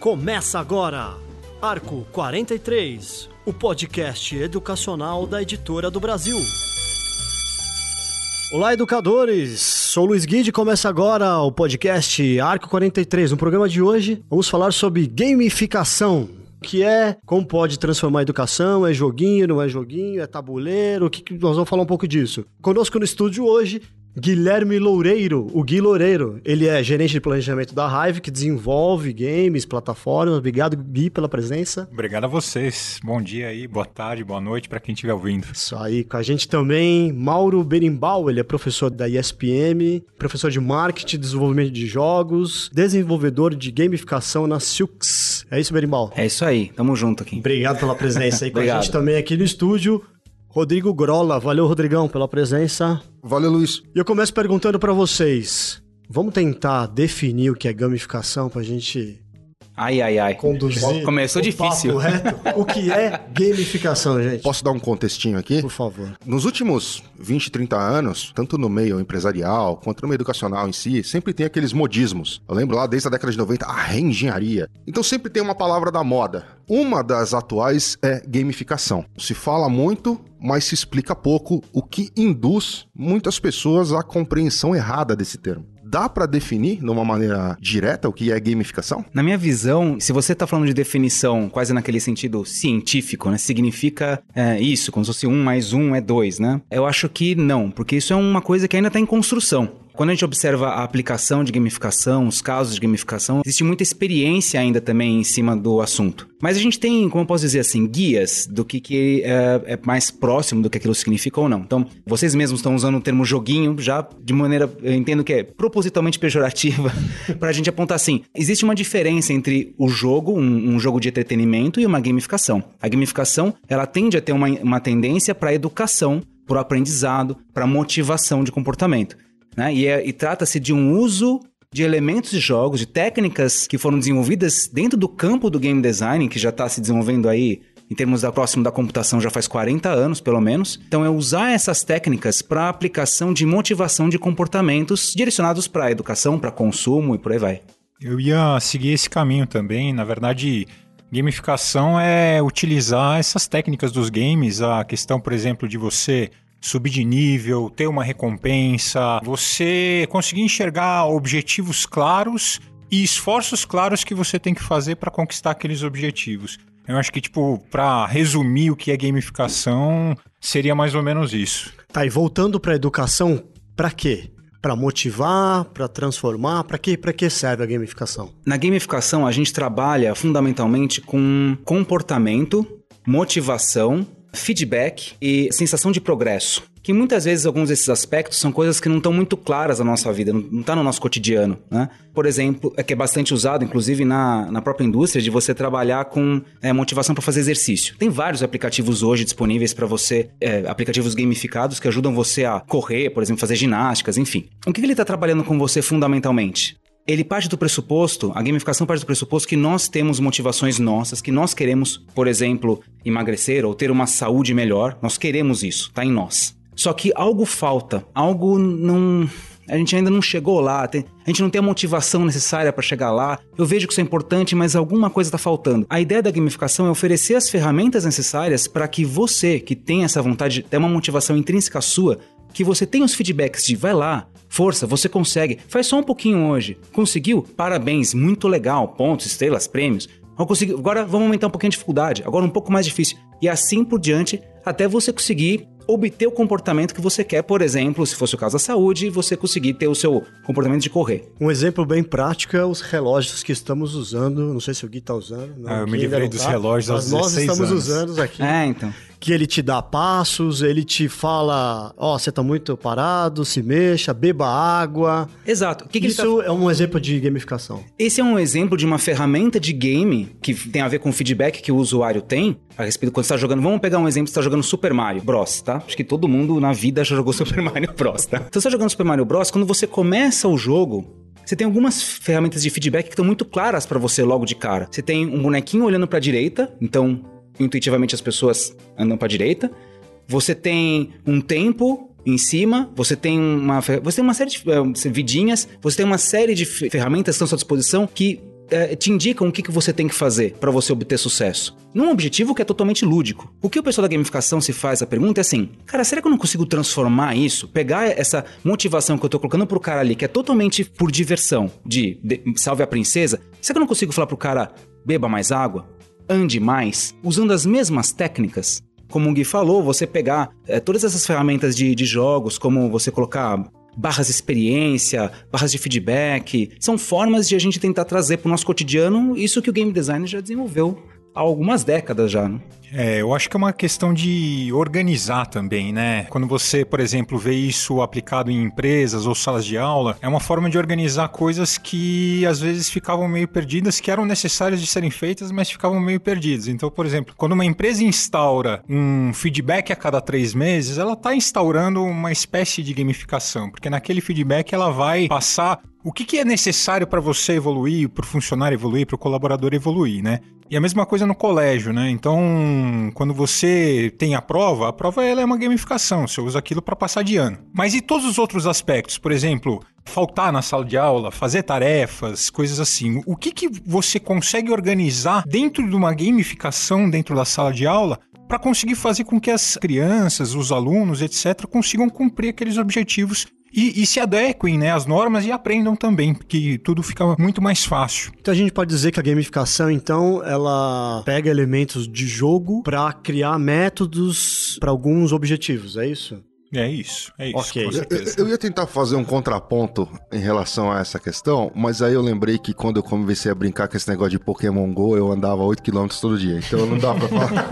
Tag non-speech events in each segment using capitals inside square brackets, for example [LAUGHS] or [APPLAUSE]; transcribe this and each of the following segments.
Começa agora, Arco 43, o podcast educacional da Editora do Brasil. Olá, educadores! Sou Luiz Guide e começa agora o podcast Arco 43. No programa de hoje, vamos falar sobre gamificação, que é como pode transformar a educação, é joguinho, não é joguinho, é tabuleiro, o que, que nós vamos falar um pouco disso. Conosco no estúdio hoje, Guilherme Loureiro, o Gui Loureiro. Ele é gerente de planejamento da Hive, que desenvolve games, plataformas. Obrigado, Gui, pela presença. Obrigado a vocês. Bom dia aí, boa tarde, boa noite para quem estiver ouvindo. Isso aí, com a gente também, Mauro Berimbau, ele é professor da ESPM, professor de marketing, desenvolvimento de jogos, desenvolvedor de gamificação na Silks. É isso, Berimbau? É isso aí, tamo junto aqui. Obrigado pela presença aí com a gente também aqui no estúdio. Rodrigo Grola, valeu Rodrigão pela presença. Valeu, Luiz. E eu começo perguntando para vocês. Vamos tentar definir o que é gamificação pra gente Ai, ai, ai. conduzir. Começou o difícil. papo reto. O que é gamificação, gente? Posso dar um contextinho aqui? Por favor. Nos últimos 20, 30 anos, tanto no meio empresarial quanto no meio educacional em si, sempre tem aqueles modismos. Eu lembro lá desde a década de 90, a reengenharia. Então sempre tem uma palavra da moda. Uma das atuais é gamificação. Se fala muito, mas se explica pouco, o que induz muitas pessoas à compreensão errada desse termo. Dá pra definir, de uma maneira direta, o que é gamificação? Na minha visão, se você tá falando de definição quase naquele sentido científico, né? Significa é, isso, como se fosse um mais um é dois, né? Eu acho que não, porque isso é uma coisa que ainda tá em construção. Quando a gente observa a aplicação de gamificação, os casos de gamificação, existe muita experiência ainda também em cima do assunto. Mas a gente tem, como eu posso dizer assim, guias do que, que é, é mais próximo do que aquilo significa ou não. Então, vocês mesmos estão usando o termo joguinho já de maneira, eu entendo que é propositalmente pejorativa, [LAUGHS] para a gente apontar assim: existe uma diferença entre o jogo, um, um, jogo de entretenimento, e uma gamificação. A gamificação, ela tende a ter uma, uma tendência para educação, para o aprendizado, para motivação de comportamento. Né? E, é, e trata-se de um uso de elementos de jogos, de técnicas que foram desenvolvidas dentro do campo do game design, que já está se desenvolvendo aí em termos da próximo da computação já faz 40 anos, pelo menos. Então é usar essas técnicas para aplicação de motivação de comportamentos direcionados para educação, para consumo e por aí vai. Eu ia seguir esse caminho também. Na verdade, gamificação é utilizar essas técnicas dos games, a questão, por exemplo, de você subir de nível, ter uma recompensa, você conseguir enxergar objetivos claros e esforços claros que você tem que fazer para conquistar aqueles objetivos. Eu acho que, tipo, para resumir o que é gamificação, seria mais ou menos isso. Tá, e voltando para educação, para quê? Para motivar, para transformar, para que para que serve a gamificação? Na gamificação a gente trabalha fundamentalmente com comportamento, motivação feedback e sensação de progresso. Que muitas vezes alguns desses aspectos são coisas que não estão muito claras na nossa vida, não está no nosso cotidiano, né? Por exemplo, é que é bastante usado, inclusive na, na própria indústria, de você trabalhar com é, motivação para fazer exercício. Tem vários aplicativos hoje disponíveis para você, é, aplicativos gamificados que ajudam você a correr, por exemplo, fazer ginásticas, enfim. O que, que ele está trabalhando com você fundamentalmente? Ele parte do pressuposto, a gamificação parte do pressuposto que nós temos motivações nossas, que nós queremos, por exemplo, emagrecer ou ter uma saúde melhor, nós queremos isso, tá em nós. Só que algo falta, algo não. A gente ainda não chegou lá, a gente não tem a motivação necessária para chegar lá. Eu vejo que isso é importante, mas alguma coisa está faltando. A ideia da gamificação é oferecer as ferramentas necessárias para que você, que tem essa vontade, tem uma motivação intrínseca sua, que você tenha os feedbacks de vai lá, força, você consegue, faz só um pouquinho hoje. Conseguiu? Parabéns, muito legal, pontos, estrelas, prêmios. Agora vamos aumentar um pouquinho a dificuldade, agora um pouco mais difícil. E assim por diante, até você conseguir obter o comportamento que você quer, por exemplo, se fosse o caso da saúde, você conseguir ter o seu comportamento de correr. Um exemplo bem prático é os relógios que estamos usando. Não sei se o Gui está usando. Não, ah, eu me livrei dos tá, relógios aos mas nós estamos anos. usando aqui. É, então que ele te dá passos, ele te fala, ó, oh, você tá muito parado, se mexa, beba água. Exato. Que que Isso tá... é um exemplo de gamificação. Esse é um exemplo de uma ferramenta de game que tem a ver com o feedback que o usuário tem a respeito quando você tá jogando. Vamos pegar um exemplo, você tá jogando Super Mario Bros, tá? Acho que todo mundo na vida já jogou [LAUGHS] Super Mario Bros, tá? Então você tá jogando Super Mario Bros, quando você começa o jogo, você tem algumas ferramentas de feedback que estão muito claras para você logo de cara. Você tem um bonequinho olhando para a direita, então intuitivamente as pessoas andam para direita. Você tem um tempo em cima, você tem uma, você tem uma série de uh, vidinhas, você tem uma série de ferramentas que estão à sua disposição que é, te indicam o que, que você tem que fazer para você obter sucesso. Num objetivo que é totalmente lúdico. O que o pessoal da gamificação se faz a pergunta é assim: cara, será que eu não consigo transformar isso? Pegar essa motivação que eu tô colocando pro cara ali, que é totalmente por diversão, de, de salve a princesa, será que eu não consigo falar pro cara, beba mais água? Ande mais? Usando as mesmas técnicas? Como o Gui falou, você pegar é, todas essas ferramentas de, de jogos, como você colocar barras de experiência, barras de feedback. São formas de a gente tentar trazer para o nosso cotidiano isso que o game design já desenvolveu há algumas décadas já. Né? É, eu acho que é uma questão de organizar também, né? Quando você, por exemplo, vê isso aplicado em empresas ou salas de aula, é uma forma de organizar coisas que às vezes ficavam meio perdidas, que eram necessárias de serem feitas, mas ficavam meio perdidas. Então, por exemplo, quando uma empresa instaura um feedback a cada três meses, ela está instaurando uma espécie de gamificação, porque naquele feedback ela vai passar o que, que é necessário para você evoluir, para o funcionário evoluir, para o colaborador evoluir, né? E a mesma coisa no colégio, né? Então, quando você tem a prova, a prova ela é uma gamificação, você usa aquilo para passar de ano. Mas e todos os outros aspectos? Por exemplo, faltar na sala de aula, fazer tarefas, coisas assim. O que, que você consegue organizar dentro de uma gamificação dentro da sala de aula para conseguir fazer com que as crianças, os alunos, etc., consigam cumprir aqueles objetivos e, e, se adequem né, às normas e aprendam também, porque tudo fica muito mais fácil. Então a gente pode dizer que a gamificação, então, ela pega elementos de jogo para criar métodos para alguns objetivos, é isso? É isso, é isso. Ok. Eu, eu, ia tentar fazer um contraponto em relação a essa questão, mas aí eu lembrei que quando eu comecei a brincar com esse negócio de Pokémon GO, eu andava 8km todo dia, então não dá pra falar.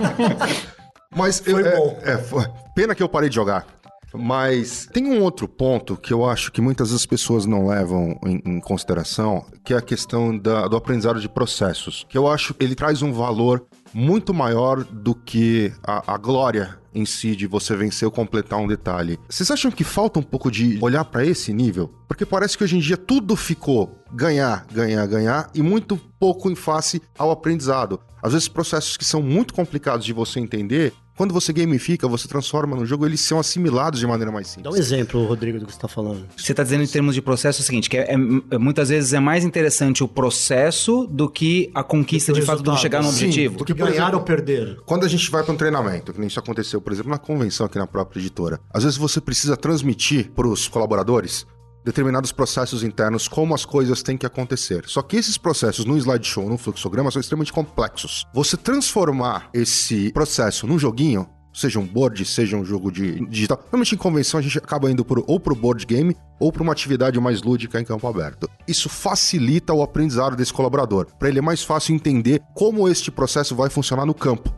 [LAUGHS] mas foi eu, bom. É, é, foi, pena que eu parei de jogar. Mas tem um outro ponto que eu acho que muitas das pessoas não levam em, em consideração, que é a questão da, do aprendizado de processos. Que eu acho ele traz um valor muito maior do que a, a glória em si de você vencer ou completar um detalhe. Vocês acham que falta um pouco de olhar para esse nível? Porque parece que hoje em dia tudo ficou ganhar, ganhar, ganhar e muito pouco em face ao aprendizado. Às vezes processos que são muito complicados de você entender quando você gamifica, você transforma no jogo, eles são assimilados de maneira mais simples. Dá um exemplo, Rodrigo, do que você está falando. Você está dizendo em termos de processo o seguinte, que é, é, muitas vezes é mais interessante o processo do que a conquista de fato do chegar no Sim, objetivo. Porque ganhar exemplo, ou perder. Quando a gente vai para um treinamento, que nem isso aconteceu, por exemplo, na convenção aqui na própria editora, às vezes você precisa transmitir para os colaboradores determinados processos internos, como as coisas têm que acontecer. Só que esses processos no slideshow, no fluxograma, são extremamente complexos. Você transformar esse processo num joguinho, seja um board, seja um jogo de digital. Normalmente em convenção a gente acaba indo pro, ou pro board game ou para uma atividade mais lúdica em campo aberto. Isso facilita o aprendizado desse colaborador. Para ele é mais fácil entender como este processo vai funcionar no campo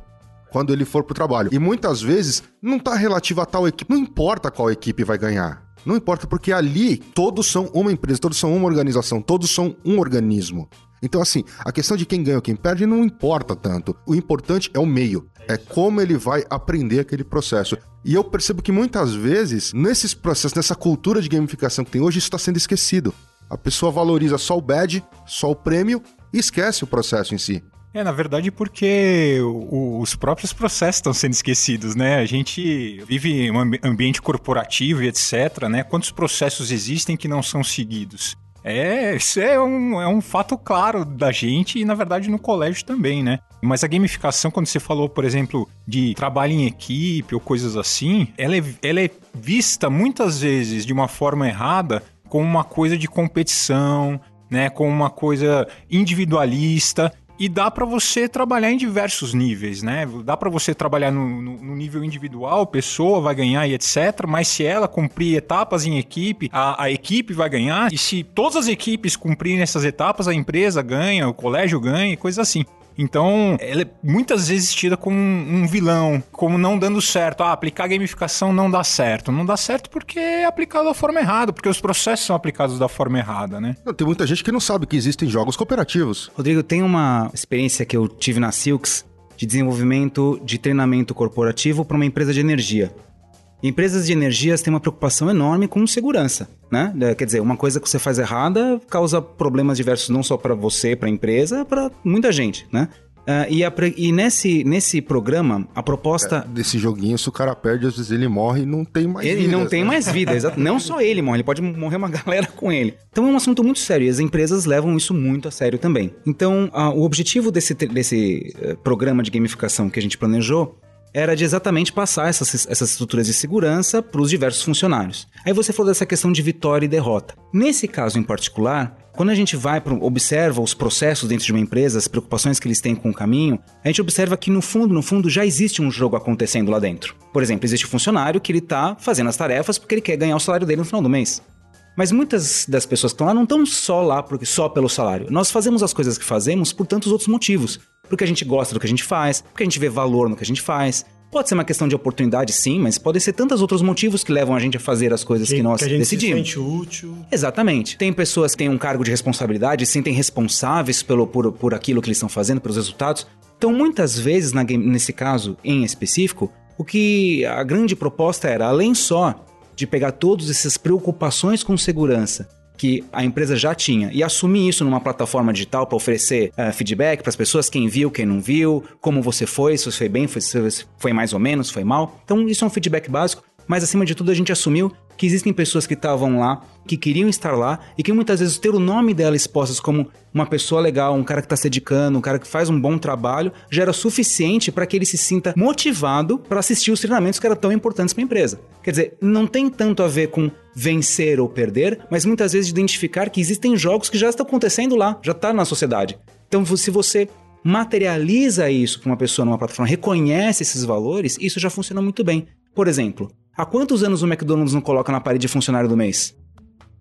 quando ele for pro trabalho. E muitas vezes não está relativo a tal equipe, não importa qual equipe vai ganhar. Não importa, porque ali todos são uma empresa, todos são uma organização, todos são um organismo. Então, assim, a questão de quem ganha ou quem perde não importa tanto. O importante é o meio. É como ele vai aprender aquele processo. E eu percebo que muitas vezes, nesses processos, nessa cultura de gamificação que tem hoje, isso está sendo esquecido. A pessoa valoriza só o badge, só o prêmio e esquece o processo em si. É, na verdade, porque os próprios processos estão sendo esquecidos, né? A gente vive um ambiente corporativo e etc, né? Quantos processos existem que não são seguidos? É, isso é um, é um fato claro da gente e, na verdade, no colégio também, né? Mas a gamificação, quando você falou, por exemplo, de trabalho em equipe ou coisas assim, ela é, ela é vista muitas vezes de uma forma errada como uma coisa de competição, né? Como uma coisa individualista e dá para você trabalhar em diversos níveis, né? Dá para você trabalhar no, no, no, nível individual, pessoa vai ganhar e etc. Mas se ela cumprir etapas em equipe, a, a equipe vai ganhar. E se todas as equipes cumprirem essas etapas, a empresa ganha, o colégio ganha, coisas assim. Então, ela é muitas vezes tida como um, vilão, como não dando certo. Ah, aplicar gamificação não dá certo. Não dá certo porque é aplicado da forma errada, porque os processos são aplicados da forma errada, né? Não, tem muita gente que não sabe que existem jogos cooperativos. Rodrigo, tem uma experiência que eu tive na Silks de desenvolvimento de treinamento corporativo para uma empresa de energia. Empresas de energias têm uma preocupação enorme com segurança, né? É, quer dizer, uma coisa que você faz errada causa problemas diversos não só para você, para a empresa, para muita gente, né? Uh, e, a, e nesse, nesse programa, a proposta. É, desse joguinho, se o cara perde, às vezes ele morre e não tem mais ele vida. Ele não tem né? mais vida, exato. Não só ele morre, ele pode morrer uma [LAUGHS] galera com ele. Então é um assunto muito sério e as empresas levam isso muito a sério também. Então, uh, o objetivo desse, desse uh, programa de gamificação que a gente planejou era de exatamente passar essas, essas estruturas de segurança para os diversos funcionários. Aí você falou dessa questão de vitória e derrota. Nesse caso em particular, quando a gente vai pro, observa os processos dentro de uma empresa, as preocupações que eles têm com o caminho, a gente observa que no fundo, no fundo, já existe um jogo acontecendo lá dentro. Por exemplo, existe um funcionário que ele está fazendo as tarefas porque ele quer ganhar o salário dele no final do mês. Mas muitas das pessoas que estão lá não estão só lá porque só pelo salário. Nós fazemos as coisas que fazemos por tantos outros motivos. Porque a gente gosta do que a gente faz, porque a gente vê valor no que a gente faz, Pode ser uma questão de oportunidade, sim, mas podem ser tantos outros motivos que levam a gente a fazer as coisas que, que nós que a gente decidimos. Se sente útil. Exatamente. Tem pessoas que têm um cargo de responsabilidade, se sentem responsáveis pelo, por, por aquilo que eles estão fazendo, pelos resultados. Então, muitas vezes, na, nesse caso em específico, o que a grande proposta era, além só de pegar todas essas preocupações com segurança que a empresa já tinha e assumir isso numa plataforma digital para oferecer uh, feedback para as pessoas, quem viu, quem não viu, como você foi, se você foi bem, foi, se foi mais ou menos, foi mal. Então, isso é um feedback básico, mas acima de tudo a gente assumiu que existem pessoas que estavam lá, que queriam estar lá e que muitas vezes ter o nome dela expostas como uma pessoa legal, um cara que está se dedicando, um cara que faz um bom trabalho, já era suficiente para que ele se sinta motivado para assistir os treinamentos que eram tão importantes para a empresa. Quer dizer, não tem tanto a ver com vencer ou perder, mas muitas vezes identificar que existem jogos que já estão acontecendo lá, já está na sociedade. Então, se você materializa isso para uma pessoa numa plataforma, reconhece esses valores, isso já funciona muito bem. Por exemplo, há quantos anos o McDonald's não coloca na parede funcionário do mês?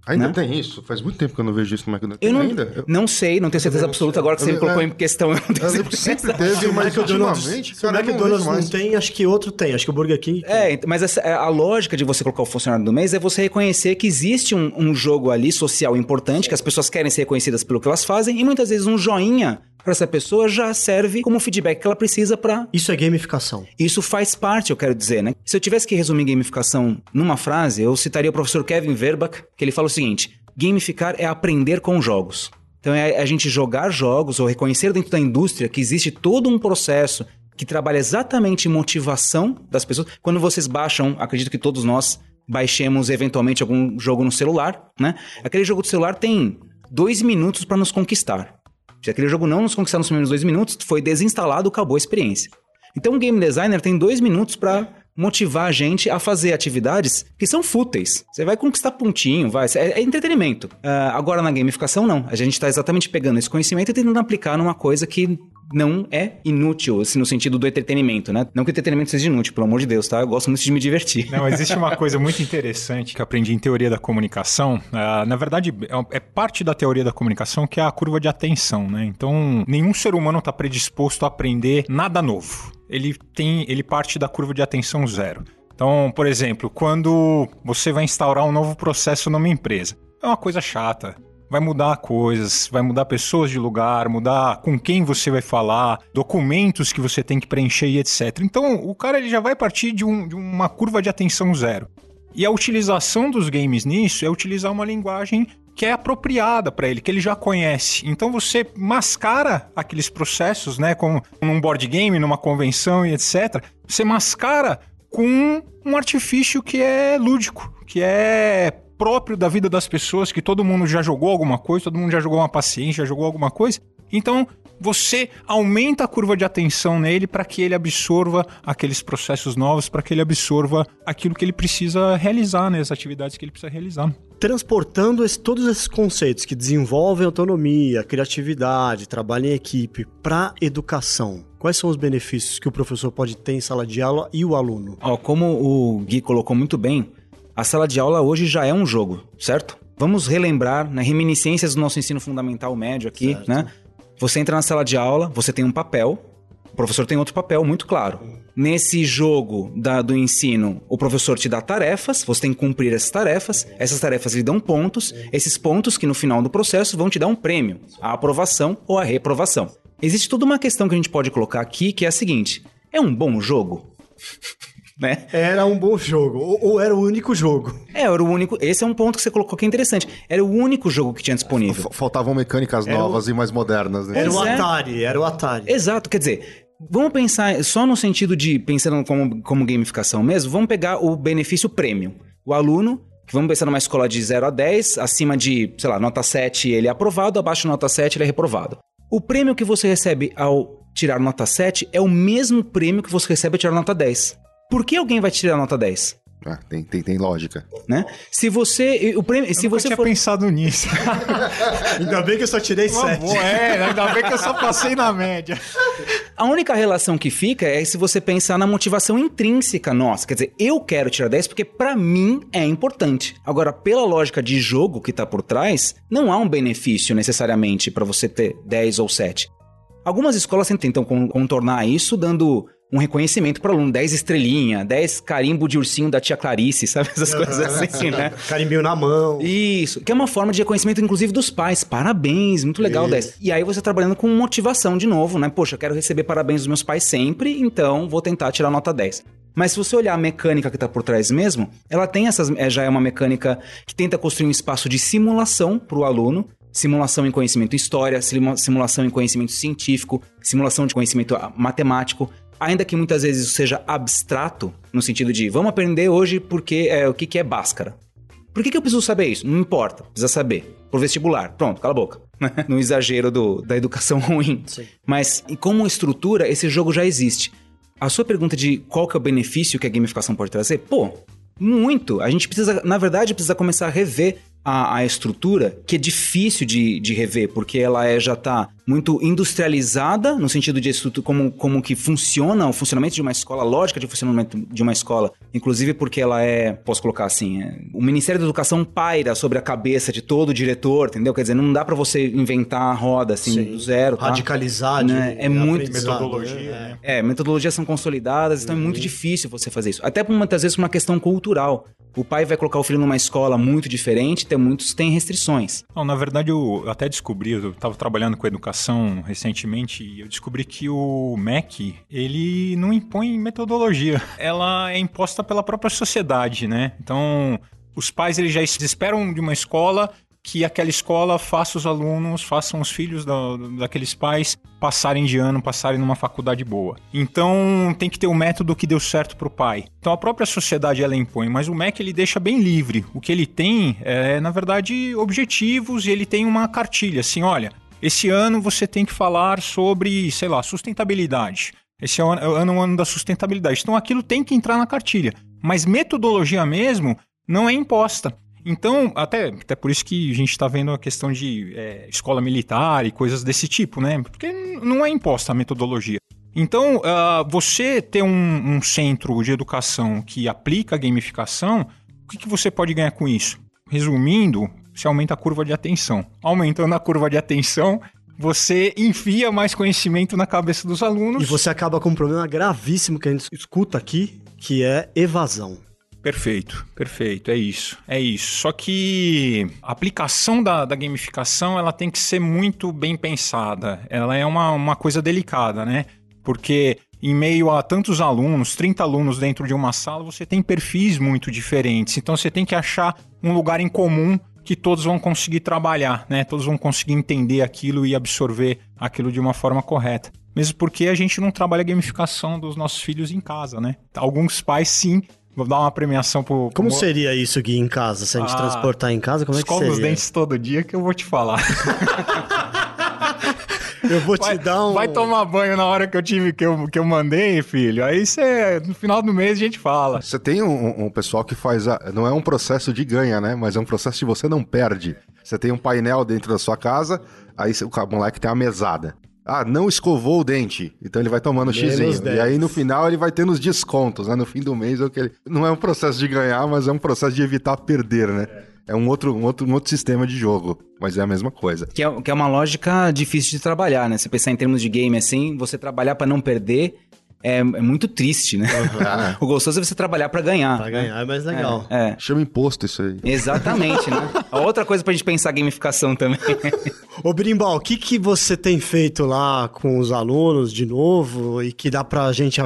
Ainda né? tem isso? Faz muito tempo que eu não vejo isso no McDonald's. Eu não, ainda? Eu... não sei, não tenho certeza absoluta. Agora que você eu, colocou é, em questão, eu não tenho certeza. Sempre teve, mas ultimamente, se o McDonald's não, não, tem, acho que outro tem. Acho que o Burger King tem. É, mas essa, é, a lógica de você colocar o funcionário do mês é você reconhecer que existe um, um jogo ali social importante, que as pessoas querem ser reconhecidas pelo que elas fazem, e muitas vezes um joinha para essa pessoa já serve como feedback que ela precisa para. Isso é gamificação. Isso faz parte, eu quero dizer, né? Se eu tivesse que resumir gamificação numa frase, eu citaria o professor Kevin Verbach, que ele fala o seguinte: gamificar é aprender com jogos. Então é a gente jogar jogos ou reconhecer dentro da indústria que existe todo um processo que trabalha exatamente motivação das pessoas. Quando vocês baixam, acredito que todos nós baixemos eventualmente algum jogo no celular, né? Aquele jogo do celular tem dois minutos para nos conquistar. Se aquele jogo não nos conquistar nos primeiros dois minutos, foi desinstalado, acabou a experiência. Então, o game designer tem dois minutos para motivar a gente a fazer atividades que são fúteis. Você vai conquistar pontinho, vai. É, é entretenimento. Uh, agora, na gamificação, não. A gente está exatamente pegando esse conhecimento e tentando aplicar numa coisa que não é inútil, assim, no sentido do entretenimento, né? Não que o entretenimento seja inútil, pelo amor de Deus, tá? Eu gosto muito de me divertir. Não, existe uma [LAUGHS] coisa muito interessante que aprendi em teoria da comunicação. Uh, na verdade, é, é parte da teoria da comunicação que é a curva de atenção, né? Então, nenhum ser humano está predisposto a aprender nada novo ele tem, ele parte da curva de atenção zero. Então, por exemplo, quando você vai instaurar um novo processo numa empresa, é uma coisa chata. Vai mudar coisas, vai mudar pessoas de lugar, mudar com quem você vai falar, documentos que você tem que preencher e etc. Então, o cara ele já vai partir de, um, de uma curva de atenção zero. E a utilização dos games nisso é utilizar uma linguagem que é apropriada para ele, que ele já conhece. Então você mascara aqueles processos, né, como num board game, numa convenção e etc. Você mascara com um artifício que é lúdico, que é próprio da vida das pessoas, que todo mundo já jogou alguma coisa, todo mundo já jogou uma paciência, já jogou alguma coisa. Então, você aumenta a curva de atenção nele para que ele absorva aqueles processos novos, para que ele absorva aquilo que ele precisa realizar, né, as atividades que ele precisa realizar transportando esse, todos esses conceitos que desenvolvem autonomia, criatividade, trabalho em equipe para educação. Quais são os benefícios que o professor pode ter em sala de aula e o aluno? Como o Gui colocou muito bem, a sala de aula hoje já é um jogo, certo? Vamos relembrar né, reminiscências do nosso ensino fundamental médio aqui, certo. né? Você entra na sala de aula, você tem um papel, o professor tem outro papel muito claro. Nesse jogo da, do ensino, o professor te dá tarefas, você tem que cumprir essas tarefas, essas tarefas lhe dão pontos, esses pontos que no final do processo vão te dar um prêmio, a aprovação ou a reprovação. Existe toda uma questão que a gente pode colocar aqui que é a seguinte: é um bom jogo? [LAUGHS] né? Era um bom jogo, ou, ou era o único jogo. É, era o único. Esse é um ponto que você colocou que é interessante. Era o único jogo que tinha disponível. F- Faltavam mecânicas Era novas e mais modernas, né? Era o. Atari, era o Atari. Exato, quer dizer, vamos pensar só no sentido de, pensando como, como gamificação mesmo, vamos pegar o benefício premium. O aluno, vamos pensar numa escola de 0 a 10, acima de, sei lá, nota 7 ele é aprovado, abaixo de nota 7 ele é reprovado. O prêmio que você recebe ao tirar nota 7 é o mesmo prêmio que você recebe ao tirar nota 10. Por que alguém vai tirar nota 10? Ah, tem, tem, tem lógica. Né? Se você. O prêmio, se eu nunca você tinha for. pensado nisso. [LAUGHS] Ainda bem que eu só tirei Uma sete. boa, é, ainda bem que eu só passei na média. A única relação que fica é se você pensar na motivação intrínseca nossa. Quer dizer, eu quero tirar 10 porque pra mim é importante. Agora, pela lógica de jogo que tá por trás, não há um benefício necessariamente pra você ter 10 ou 7. Algumas escolas tentam con- contornar isso dando um reconhecimento para aluno, 10 estrelinha, 10 carimbo de ursinho da tia Clarice, sabe? Essas [LAUGHS] coisas assim, né? [LAUGHS] Carimbinho na mão. Isso, que é uma forma de reconhecimento, inclusive, dos pais. Parabéns, muito legal, Isso. 10. E aí você trabalhando com motivação de novo, né? Poxa, eu quero receber parabéns dos meus pais sempre, então vou tentar tirar nota 10. Mas se você olhar a mecânica que tá por trás mesmo, ela tem essas. é, já é uma mecânica que tenta construir um espaço de simulação para o aluno. Simulação em conhecimento história, simu- simulação em conhecimento científico, simulação de conhecimento ah, matemático, ainda que muitas vezes isso seja abstrato, no sentido de vamos aprender hoje porque é, o que, que é Bhaskara. Por que, que eu preciso saber isso? Não importa, precisa saber. Por vestibular. Pronto, cala a boca. [LAUGHS] no exagero do- da educação [LAUGHS] ruim. Sim. Mas e como estrutura, esse jogo já existe. A sua pergunta de qual que é o benefício que a gamificação pode trazer? Pô, muito. A gente precisa, na verdade, precisa começar a rever a, a estrutura, que é difícil de, de rever, porque ela é, já está muito industrializada, no sentido de estrutura, como, como que funciona o funcionamento de uma escola, a lógica de funcionamento de uma escola, inclusive porque ela é, posso colocar assim, é, o Ministério da Educação paira sobre a cabeça de todo diretor, entendeu? Quer dizer, não dá para você inventar a roda assim Sim. do zero, tá? Radicalizar Né? de É muito- Metodologia, né? né? É, metodologias são consolidadas, então é muito difícil você fazer isso. Até por muitas vezes por uma questão cultural. O pai vai colocar o filho numa escola muito diferente, tem muitos têm restrições. Não, na verdade, eu até descobri, eu estava trabalhando com educação recentemente e eu descobri que o MEC, ele não impõe metodologia. Ela é imposta pela própria sociedade, né? Então, os pais eles já esperam de uma escola que aquela escola faça os alunos, façam os filhos da- daqueles pais passarem de ano, passarem numa faculdade boa. Então tem que ter o método que deu certo pro pai. Então a própria sociedade ela impõe, mas o MEC ele deixa bem livre. O que ele tem é, na verdade, objetivos e ele tem uma cartilha assim, olha, esse ano você tem que falar sobre, sei lá, sustentabilidade. Esse é o ano, é o ano da sustentabilidade. Então aquilo tem que entrar na cartilha. Mas metodologia mesmo não é imposta. Então, até, até por isso que a gente está vendo a questão de é, escola militar e coisas desse tipo, né? Porque não é imposta a metodologia. Então, ah, você ter um, um centro de educação que aplica a gamificação, o que, que você pode ganhar com isso? Resumindo, você aumenta a curva de atenção. Aumentando a curva de atenção, você enfia mais conhecimento na cabeça dos alunos. E você acaba com um problema gravíssimo que a gente escuta aqui, que é evasão. Perfeito, perfeito, é isso, é isso. Só que a aplicação da, da gamificação ela tem que ser muito bem pensada. Ela é uma, uma coisa delicada, né? Porque em meio a tantos alunos, 30 alunos dentro de uma sala, você tem perfis muito diferentes. Então você tem que achar um lugar em comum que todos vão conseguir trabalhar, né? Todos vão conseguir entender aquilo e absorver aquilo de uma forma correta. Mesmo porque a gente não trabalha a gamificação dos nossos filhos em casa, né? Alguns pais sim Vou dar uma premiação pro. Como pro- seria isso, Gui, em casa? Se a gente Ah, transportar em casa, como é que Escova seria? os dentes todo dia que eu vou te falar. [LAUGHS] Eu vou te Vai, dar um... vai tomar banho na hora que eu tive, que eu, que eu mandei, filho. Aí você, no final do mês a gente fala. Você tem um, um pessoal que faz. A, não é um processo de ganha, né? Mas é um processo de você não perde. Você tem um painel dentro da sua casa, aí o moleque tem uma mesada. Ah, não escovou o dente. Então ele vai tomando Menos xizinho. 10. E aí no final ele vai tendo os descontos, né? No fim do mês é o que ele... Não é um processo de ganhar, mas é um processo de evitar perder, né? É um outro, um outro, um outro sistema de jogo, mas é a mesma coisa. Que é, que é uma lógica difícil de trabalhar, né? Você pensar em termos de game assim, você trabalhar pra não perder é, é muito triste, né? [LAUGHS] Ah, O gostoso é você trabalhar pra ganhar. Pra ganhar é mais legal. É, Chama imposto isso aí. exatamente, né? [LAUGHS] Outra coisa pra gente pensar gamificação também. Ô Brimbal, o que, que você tem feito lá com os alunos de novo e que dá pra gente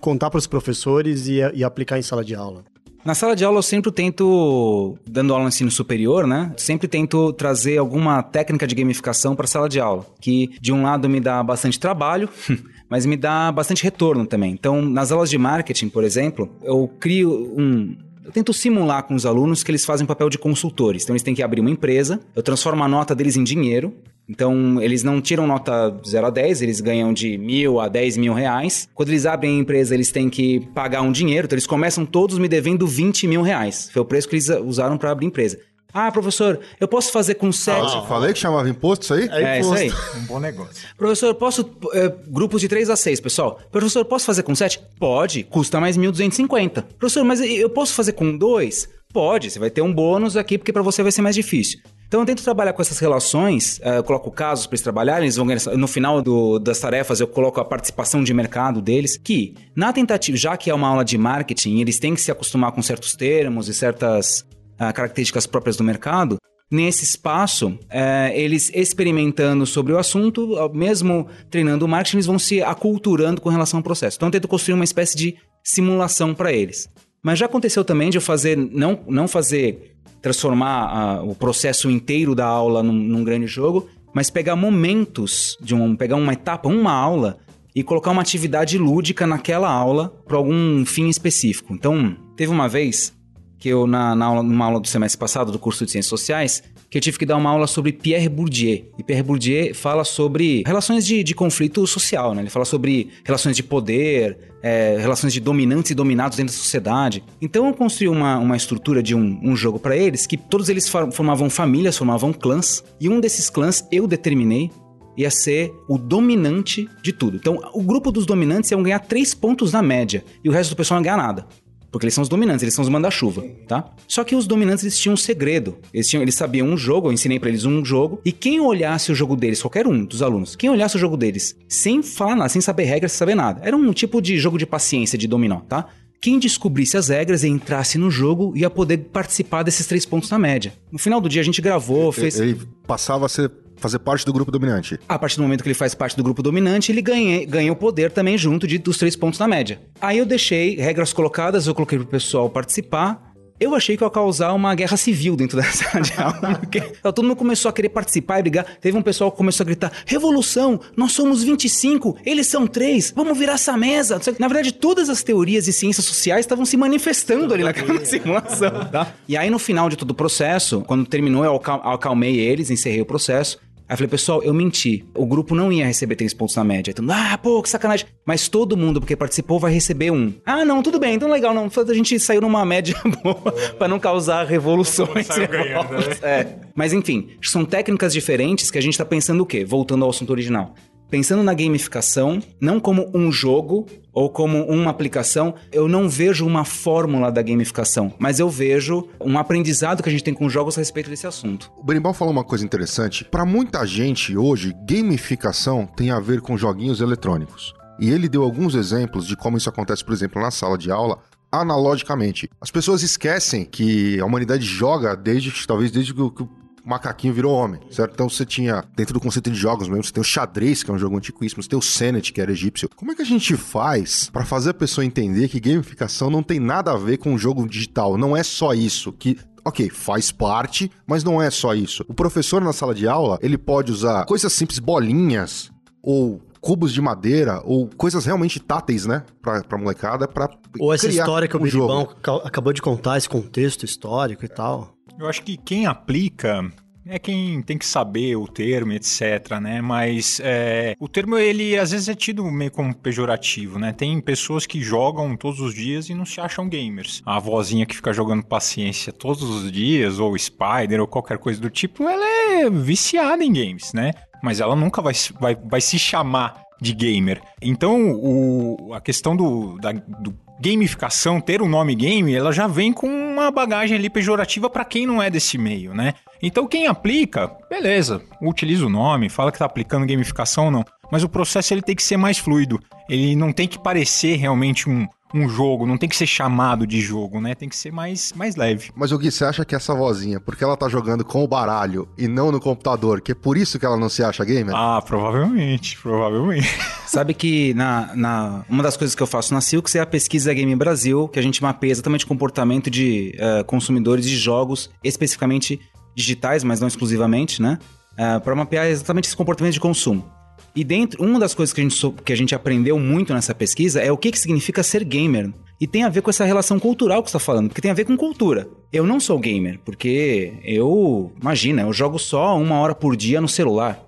contar para os professores e, e aplicar em sala de aula? Na sala de aula eu sempre tento, dando aula no ensino superior, né? Sempre tento trazer alguma técnica de gamificação para a sala de aula, que de um lado me dá bastante trabalho, [LAUGHS] mas me dá bastante retorno também. Então, nas aulas de marketing, por exemplo, eu crio um, eu tento simular com os alunos que eles fazem papel de consultores. Então, eles têm que abrir uma empresa, eu transformo a nota deles em dinheiro. Então, eles não tiram nota 0 a 10, eles ganham de mil a 10 mil reais. Quando eles abrem a empresa, eles têm que pagar um dinheiro. Então, eles começam todos me devendo 20 mil reais. Foi o preço que eles usaram para abrir a empresa. Ah, professor, eu posso fazer com 7. Ah, falei que chamava imposto isso aí? É, é isso aí. Um bom negócio. Professor, posso. É, grupos de 3 a 6, pessoal. Professor, posso fazer com 7? Pode, custa mais 1.250. Professor, mas eu posso fazer com 2? Pode, você vai ter um bônus aqui, porque para você vai ser mais difícil. Então eu tento trabalhar com essas relações, uh, eu coloco casos para eles trabalharem, eles vão ganhar, no final do, das tarefas eu coloco a participação de mercado deles, que na tentativa, já que é uma aula de marketing, eles têm que se acostumar com certos termos e certas uh, características próprias do mercado, nesse espaço, uh, eles experimentando sobre o assunto, mesmo treinando o marketing, eles vão se aculturando com relação ao processo. Então eu tento construir uma espécie de simulação para eles. Mas já aconteceu também de eu fazer, não, não fazer transformar o processo inteiro da aula num, num, grande jogo, mas pegar momentos de um, pegar uma etapa, uma aula e colocar uma atividade lúdica naquela aula para algum fim específico. Então, teve uma vez que eu na, na aula, numa aula do semestre passado do curso de Ciências Sociais, que eu tive que dar uma aula sobre Pierre Bourdieu. E Pierre Bourdieu fala sobre relações de, de conflito social, né? Ele fala sobre relações de poder, é, relações de dominantes e dominados dentro da sociedade. Então eu construí uma, uma estrutura de um, um jogo para eles, que todos eles formavam famílias, formavam clãs, e um desses clãs eu determinei ia ser o dominante de tudo. Então, o grupo dos dominantes iam ganhar três pontos na média, e o resto do pessoal não ia ganhar nada. Porque eles são os dominantes, eles são os manda-chuva, tá? Só que os dominantes eles tinham um segredo. Eles, tinham, eles sabiam um jogo, eu ensinei para eles um jogo, e quem olhasse o jogo deles, qualquer um dos alunos, quem olhasse o jogo deles sem falar nada, sem saber regras, sem saber nada, era um tipo de jogo de paciência, de dominó, tá? Quem descobrisse as regras e entrasse no jogo ia poder participar desses três pontos na média. No final do dia a gente gravou, fez. Ele passava a ser fazer parte do grupo dominante. A partir do momento que ele faz parte do grupo dominante, ele ganha, ganha o poder também junto de, dos três pontos na média. Aí eu deixei regras colocadas, eu coloquei pro pessoal participar. Eu achei que ia causar uma guerra civil dentro da sala de aula, porque todo mundo começou a querer participar e brigar. Teve um pessoal que começou a gritar: Revolução, nós somos 25, eles são 3, vamos virar essa mesa. Na verdade, todas as teorias e ciências sociais estavam se manifestando ali naquela simulação. Tá? E aí, no final de todo o processo, quando terminou, eu acalmei eles, encerrei o processo. Aí eu falei, pessoal, eu menti. O grupo não ia receber três pontos na média. Então, ah, pô, que sacanagem. Mas todo mundo, porque participou, vai receber um. Ah, não, tudo bem, então legal, não. A gente saiu numa média [LAUGHS] boa para não causar revoluções. Ganhando, né? é. Mas enfim, são técnicas diferentes que a gente tá pensando o quê? Voltando ao assunto original pensando na gamificação, não como um jogo ou como uma aplicação, eu não vejo uma fórmula da gamificação, mas eu vejo um aprendizado que a gente tem com jogos a respeito desse assunto. O Berimbau falou uma coisa interessante. Para muita gente hoje, gamificação tem a ver com joguinhos eletrônicos. E ele deu alguns exemplos de como isso acontece, por exemplo, na sala de aula, analogicamente. As pessoas esquecem que a humanidade joga desde talvez desde que o macaquinho virou homem, certo? Então você tinha, dentro do conceito de jogos mesmo, você tem o xadrez, que é um jogo antiquíssimo, você tem o Senet, que era egípcio. Como é que a gente faz para fazer a pessoa entender que gamificação não tem nada a ver com o jogo digital? Não é só isso, que ok, faz parte, mas não é só isso. O professor na sala de aula, ele pode usar coisas simples, bolinhas ou cubos de madeira ou coisas realmente táteis, né, pra, pra molecada, pra Ou essa história que o Biribão acabou de contar, esse contexto histórico e tal. Eu acho que quem aplica é quem tem que saber o termo, etc, né? Mas é, o termo, ele às vezes é tido meio como pejorativo, né? Tem pessoas que jogam todos os dias e não se acham gamers. A vozinha que fica jogando paciência todos os dias, ou Spider, ou qualquer coisa do tipo, ela é viciada em games, né? Mas ela nunca vai, vai, vai se chamar de gamer. Então, o, a questão do, da, do gamificação, ter o um nome game, ela já vem com uma bagagem ali pejorativa para quem não é desse meio, né? Então quem aplica, beleza, utiliza o nome, fala que tá aplicando gamificação ou não, mas o processo ele tem que ser mais fluido. Ele não tem que parecer realmente um, um jogo, não tem que ser chamado de jogo, né? Tem que ser mais, mais leve. Mas o Gui, você acha que essa vozinha, porque ela tá jogando com o baralho e não no computador, que é por isso que ela não se acha gamer? Ah, provavelmente, provavelmente. [LAUGHS] Sabe que na, na, uma das coisas que eu faço na Silks é a pesquisa Game Brasil, que a gente mapeia exatamente o comportamento de uh, consumidores de jogos, especificamente digitais, mas não exclusivamente, né? Uh, para mapear exatamente esse comportamento de consumo. E dentro, uma das coisas que a gente, que a gente aprendeu muito nessa pesquisa é o que, que significa ser gamer. E tem a ver com essa relação cultural que você está falando, porque tem a ver com cultura. Eu não sou gamer, porque eu, imagina, eu jogo só uma hora por dia no celular.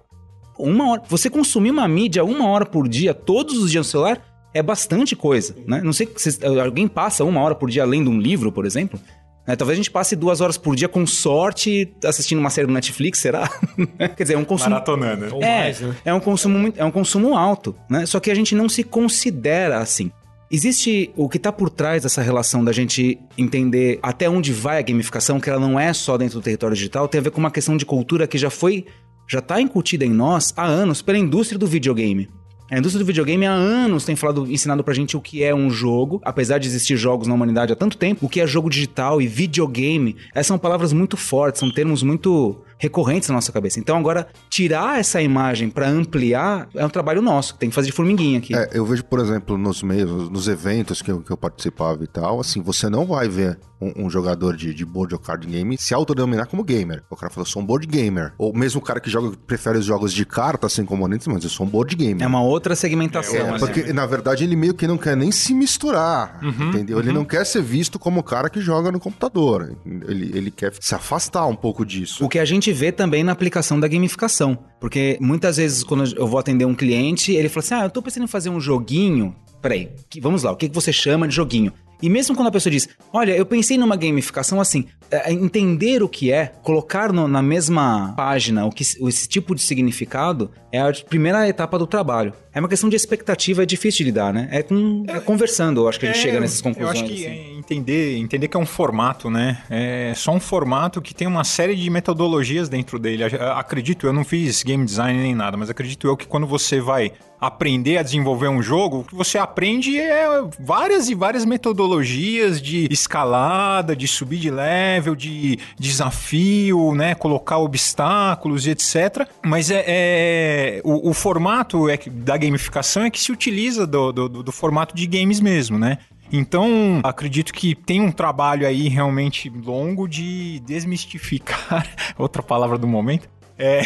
Uma hora, você consumir uma mídia uma hora por dia, todos os dias no celular, é bastante coisa, né? Não sei se alguém passa uma hora por dia lendo um livro, por exemplo. Né? Talvez a gente passe duas horas por dia com sorte assistindo uma série do Netflix, será? [LAUGHS] Quer dizer, é um consumo. Maratonando. É, mais, né? é um consumo é um consumo alto, né? Só que a gente não se considera assim. Existe o que está por trás dessa relação da gente entender até onde vai a gamificação, que ela não é só dentro do território digital, tem a ver com uma questão de cultura que já foi, já está incutida em nós há anos pela indústria do videogame. A indústria do videogame há anos tem falado, ensinado pra gente o que é um jogo, apesar de existir jogos na humanidade há tanto tempo, o que é jogo digital e videogame. Essas são palavras muito fortes, são termos muito recorrentes na nossa cabeça. Então agora, tirar essa imagem para ampliar é um trabalho nosso, tem que fazer de formiguinha aqui. É, eu vejo, por exemplo, nos meios, nos eventos que eu, que eu participava e tal, assim, você não vai ver um, um, jogador de, de board ou card game se autodenominar como gamer. O cara fala, eu sou um board gamer. Ou mesmo o cara que joga, prefere os jogos de carta sem componentes, mas eu sou um board gamer. É uma outra segmentação. É, porque na verdade ele meio que não quer nem se misturar, uhum, entendeu? Ele uhum. não quer ser visto como o cara que joga no computador. Ele, ele quer se afastar um pouco disso. O que a gente gente vê também na aplicação da gamificação. Porque muitas vezes, quando eu vou atender um cliente, ele fala assim: Ah, eu tô pensando em fazer um joguinho. Peraí, vamos lá, o que você chama de joguinho? E mesmo quando a pessoa diz, olha, eu pensei numa gamificação assim, é, é entender o que é, colocar no, na mesma página o que, esse tipo de significado é a primeira etapa do trabalho. É uma questão de expectativa, é difícil de lidar, né? É, com, é conversando, eu acho que a gente é, chega nessas conclusões. Eu acho que assim. Entender, entender que é um formato, né? É só um formato que tem uma série de metodologias dentro dele. Acredito, eu não fiz game design nem nada, mas acredito eu que quando você vai aprender a desenvolver um jogo, o que você aprende é várias e várias metodologias de escalada, de subir de level, de desafio, né? Colocar obstáculos e etc. Mas é, é o, o, formato é da gamificação é que se utiliza do, do, do formato de games mesmo, né? Então, acredito que tem um trabalho aí realmente longo de desmistificar [LAUGHS] outra palavra do momento é.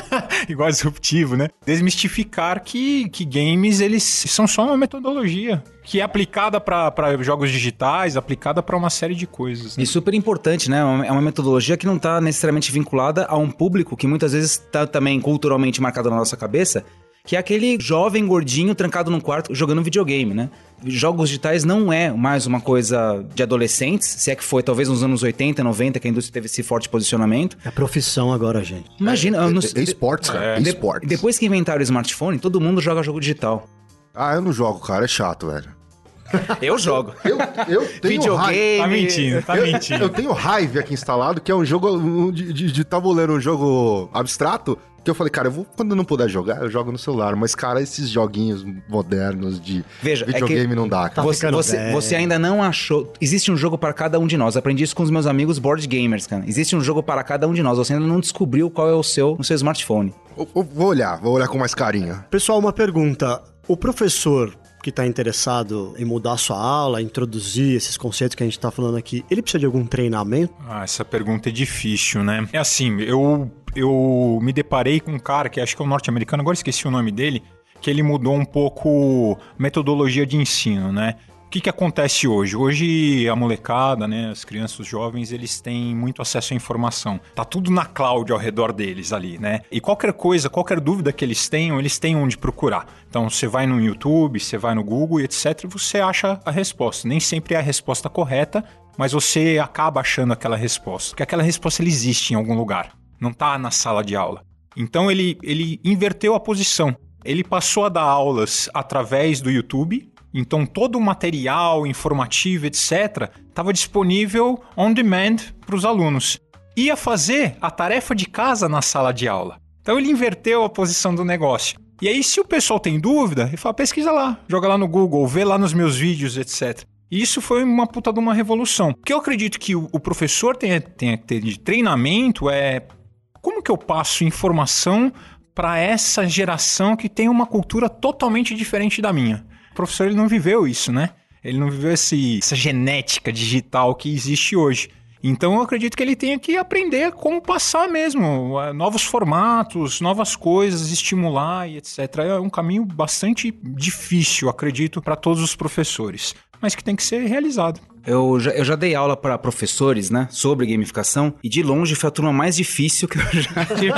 [LAUGHS] igual disruptivo, né? Desmistificar que, que games eles são só uma metodologia que é aplicada para jogos digitais, aplicada para uma série de coisas. Né? E super importante, né? É uma metodologia que não está necessariamente vinculada a um público que muitas vezes está também culturalmente marcado na nossa cabeça, que é aquele jovem gordinho trancado num quarto jogando videogame, né? Jogos digitais não é mais uma coisa de adolescentes, se é que foi talvez nos anos 80, 90 que a indústria teve esse forte posicionamento. É profissão agora, gente. Imagina, é, é, é esportes, cara. É. esportes. Depois que inventaram o smartphone, todo mundo joga jogo digital. Ah, eu não jogo, cara, é chato, velho. Eu jogo. Eu, eu tenho Videogame. Tá mentindo, tá mentindo. Eu, eu tenho Hive aqui instalado, que é um jogo de, de, de tabuleiro, um jogo abstrato, que eu falei, cara, eu vou, quando eu não puder jogar, eu jogo no celular. Mas, cara, esses joguinhos modernos de Veja, é videogame é não dá, cara. Você, você, você, ainda não achou. Existe um jogo para cada um de nós. Aprendi isso com os meus amigos board gamers, cara. Existe um jogo para cada um de nós. Você ainda não descobriu qual é o seu no seu smartphone. Eu, eu vou olhar, vou olhar com mais carinho. Pessoal, uma pergunta. O professor que está interessado em mudar sua aula, introduzir esses conceitos que a gente está falando aqui, ele precisa de algum treinamento? Ah, essa pergunta é difícil, né? É assim, eu, eu me deparei com um cara que acho que é um norte-americano, agora esqueci o nome dele, que ele mudou um pouco metodologia de ensino, né? O que, que acontece hoje? Hoje a molecada, né, as crianças, os jovens, eles têm muito acesso à informação. Tá tudo na cloud ao redor deles ali, né? E qualquer coisa, qualquer dúvida que eles tenham, eles têm onde procurar. Então você vai no YouTube, você vai no Google, etc, e você acha a resposta. Nem sempre é a resposta correta, mas você acaba achando aquela resposta. Porque aquela resposta ele existe em algum lugar, não tá na sala de aula. Então ele, ele inverteu a posição. Ele passou a dar aulas através do YouTube, então todo o material informativo, etc., estava disponível on demand para os alunos. Ia fazer a tarefa de casa na sala de aula. Então ele inverteu a posição do negócio. E aí, se o pessoal tem dúvida, ele fala, pesquisa lá, joga lá no Google, vê lá nos meus vídeos, etc. E isso foi uma puta de uma revolução. O que eu acredito que o, professor tenha, tenha que ter de treinamento é como que eu passo informação para essa geração que tem uma cultura totalmente diferente da minha. Professor ele não viveu isso, né? Ele não viveu esse, essa genética digital que existe hoje. Então eu acredito que ele tenha que aprender como passar mesmo, novos formatos, novas coisas, estimular e etc. É um caminho bastante difícil, acredito, para todos os professores, mas que tem que ser realizado. Eu já, eu já dei aula para professores, né, sobre gamificação, e de longe foi a turma mais difícil que eu já [LAUGHS] tive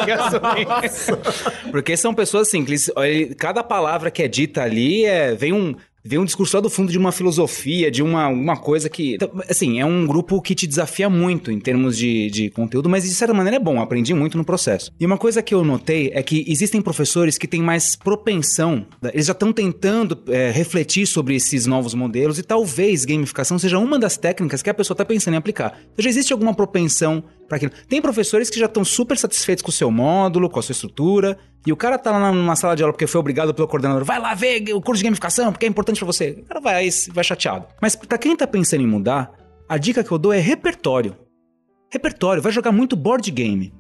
Porque são pessoas assim, que eles, cada palavra que é dita ali é, vem um, Vê um discurso lá do fundo de uma filosofia, de uma, uma coisa que. Então, assim, é um grupo que te desafia muito em termos de, de conteúdo, mas de certa maneira é bom, aprendi muito no processo. E uma coisa que eu notei é que existem professores que têm mais propensão, eles já estão tentando é, refletir sobre esses novos modelos e talvez gamificação seja uma das técnicas que a pessoa está pensando em aplicar. Então já existe alguma propensão para aquilo. Tem professores que já estão super satisfeitos com o seu módulo, com a sua estrutura, e o cara tá lá numa sala de aula porque foi obrigado pelo coordenador, vai lá ver o curso de gamificação, porque é importante para você. O cara vai, vai chateado. Mas para quem tá pensando em mudar, a dica que eu dou é repertório. Repertório, vai jogar muito board game.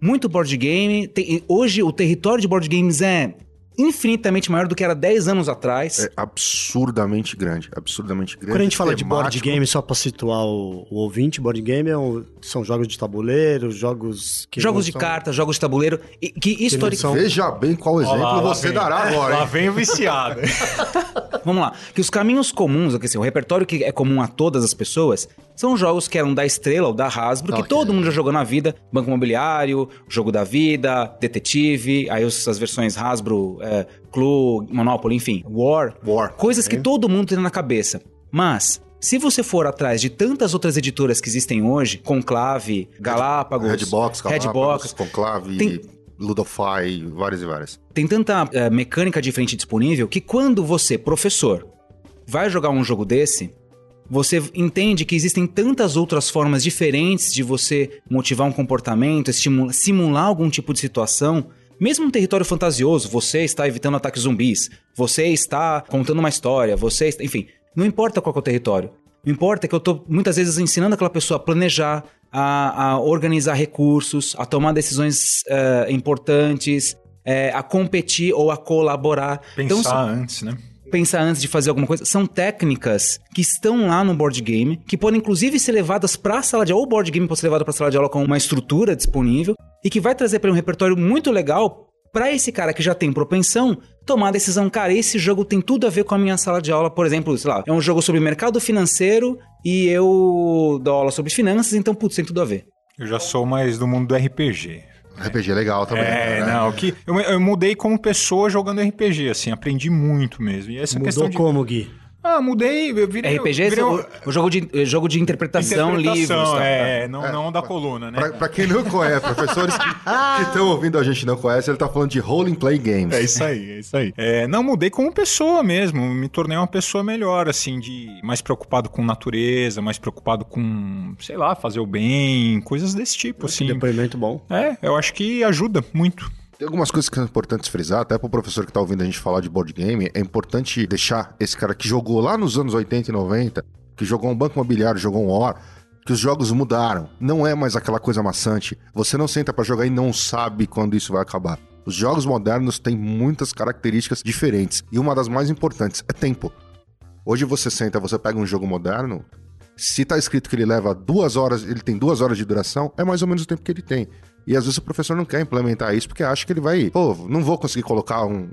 Muito board game. Tem, hoje o território de board games é infinitamente maior do que era 10 anos atrás. É absurdamente grande, absurdamente grande. Quando a gente fala temático. de board game, só pra situar o, o ouvinte, board game é um, são jogos de tabuleiro, jogos que Jogos de são... cartas, jogos de tabuleiro, e, que historicamente... São... Veja bem qual exemplo lá, você vem. dará agora. Lá vem o viciado. [LAUGHS] Vamos lá, que os caminhos comuns, assim, o repertório que é comum a todas as pessoas, são jogos que eram da Estrela ou da Hasbro, okay. que todo mundo já jogou na vida. Banco Imobiliário, Jogo da Vida, Detetive, aí essas versões Hasbro, é, Clue, Monopoly, enfim, War. War. Coisas okay. que todo mundo tem na cabeça. Mas, se você for atrás de tantas outras editoras que existem hoje, Conclave, Galápagos, Redbox, Galápagos, Redbox Conclave, tem... Ludofy, várias e várias. Tem tanta é, mecânica diferente disponível que quando você, professor, vai jogar um jogo desse, você entende que existem tantas outras formas diferentes de você motivar um comportamento, estimular, simular algum tipo de situação. Mesmo um território fantasioso, você está evitando ataques zumbis, você está contando uma história, você está, enfim, não importa qual é o território. O que importa é que eu estou muitas vezes ensinando aquela pessoa a planejar, a, a organizar recursos, a tomar decisões uh, importantes, uh, a competir ou a colaborar. Pensar então, antes, né? Pensar antes de fazer alguma coisa. São técnicas que estão lá no board game, que podem inclusive ser levadas para a sala de aula. Ou o board game pode ser levado para a sala de aula com uma estrutura disponível e que vai trazer para um repertório muito legal para esse cara que já tem propensão tomar a decisão, cara, esse jogo tem tudo a ver com a minha sala de aula, por exemplo, sei lá, é um jogo sobre mercado financeiro e eu dou aula sobre finanças, então putz, tem tudo a ver. Eu já sou mais do mundo do RPG. RPG é legal também. É, né? não, que eu, eu, mudei como pessoa jogando RPG, assim, aprendi muito mesmo. E essa Mudou questão de... como, Gui? Ah, mudei, eu virei... RPG virei um... o, jogo, de, jogo de interpretação, interpretação livros. Tá? É, não, é, não da coluna, né? Pra, pra quem não conhece, professores que estão ouvindo a gente não conhece, ele tá falando de role and play games. É isso aí, é isso aí. É, não, mudei como pessoa mesmo, me tornei uma pessoa melhor, assim, de mais preocupado com natureza, mais preocupado com, sei lá, fazer o bem, coisas desse tipo, assim. depoimento bom. É, eu acho que ajuda muito. Tem algumas coisas que são importantes frisar, até para o professor que está ouvindo a gente falar de board game, é importante deixar esse cara que jogou lá nos anos 80 e 90, que jogou um banco imobiliário, jogou um War, que os jogos mudaram. Não é mais aquela coisa maçante. Você não senta para jogar e não sabe quando isso vai acabar. Os jogos modernos têm muitas características diferentes e uma das mais importantes é tempo. Hoje você senta, você pega um jogo moderno, se tá escrito que ele leva duas horas, ele tem duas horas de duração, é mais ou menos o tempo que ele tem. E às vezes o professor não quer implementar isso porque acha que ele vai, pô, não vou conseguir colocar um,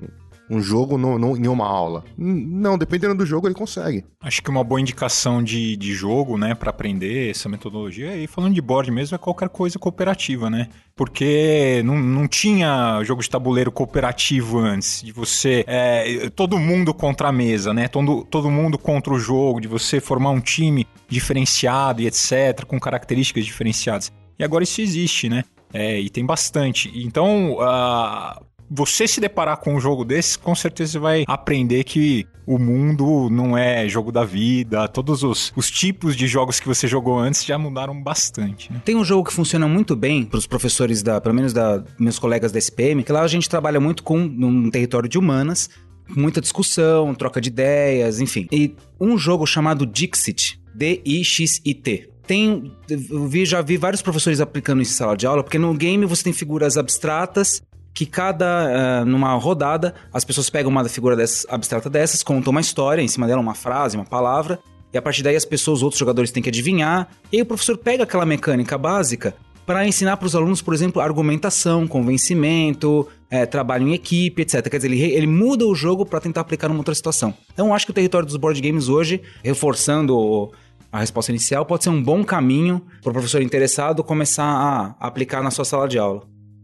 um jogo no, no, em uma aula. Não, dependendo do jogo, ele consegue. Acho que uma boa indicação de, de jogo, né, para aprender essa metodologia, e falando de board mesmo, é qualquer coisa cooperativa, né? Porque não, não tinha jogo de tabuleiro cooperativo antes, de você. É, todo mundo contra a mesa, né? Todo, todo mundo contra o jogo, de você formar um time diferenciado e etc., com características diferenciadas. E agora isso existe, né? É, e tem bastante. Então, uh, você se deparar com um jogo desse, com certeza você vai aprender que o mundo não é jogo da vida, todos os, os tipos de jogos que você jogou antes já mudaram bastante. Né? Tem um jogo que funciona muito bem para os professores, da, pelo menos da meus colegas da SPM, que lá a gente trabalha muito com um território de humanas, muita discussão, troca de ideias, enfim. E um jogo chamado Dixit, D-I-X-I-T. Tem, eu vi, já vi vários professores aplicando isso em sala de aula, porque no game você tem figuras abstratas que cada, uh, numa rodada, as pessoas pegam uma figura dessas, abstrata dessas, contam uma história em cima dela, uma frase, uma palavra, e a partir daí as pessoas, os outros jogadores têm que adivinhar, e aí o professor pega aquela mecânica básica para ensinar para os alunos, por exemplo, argumentação, convencimento, é, trabalho em equipe, etc. Quer dizer, ele, ele muda o jogo para tentar aplicar numa outra situação. Então, acho que o território dos board games hoje, reforçando a resposta inicial, pode ser um bom caminho para o professor interessado começar a aplicar na sua sala de aula.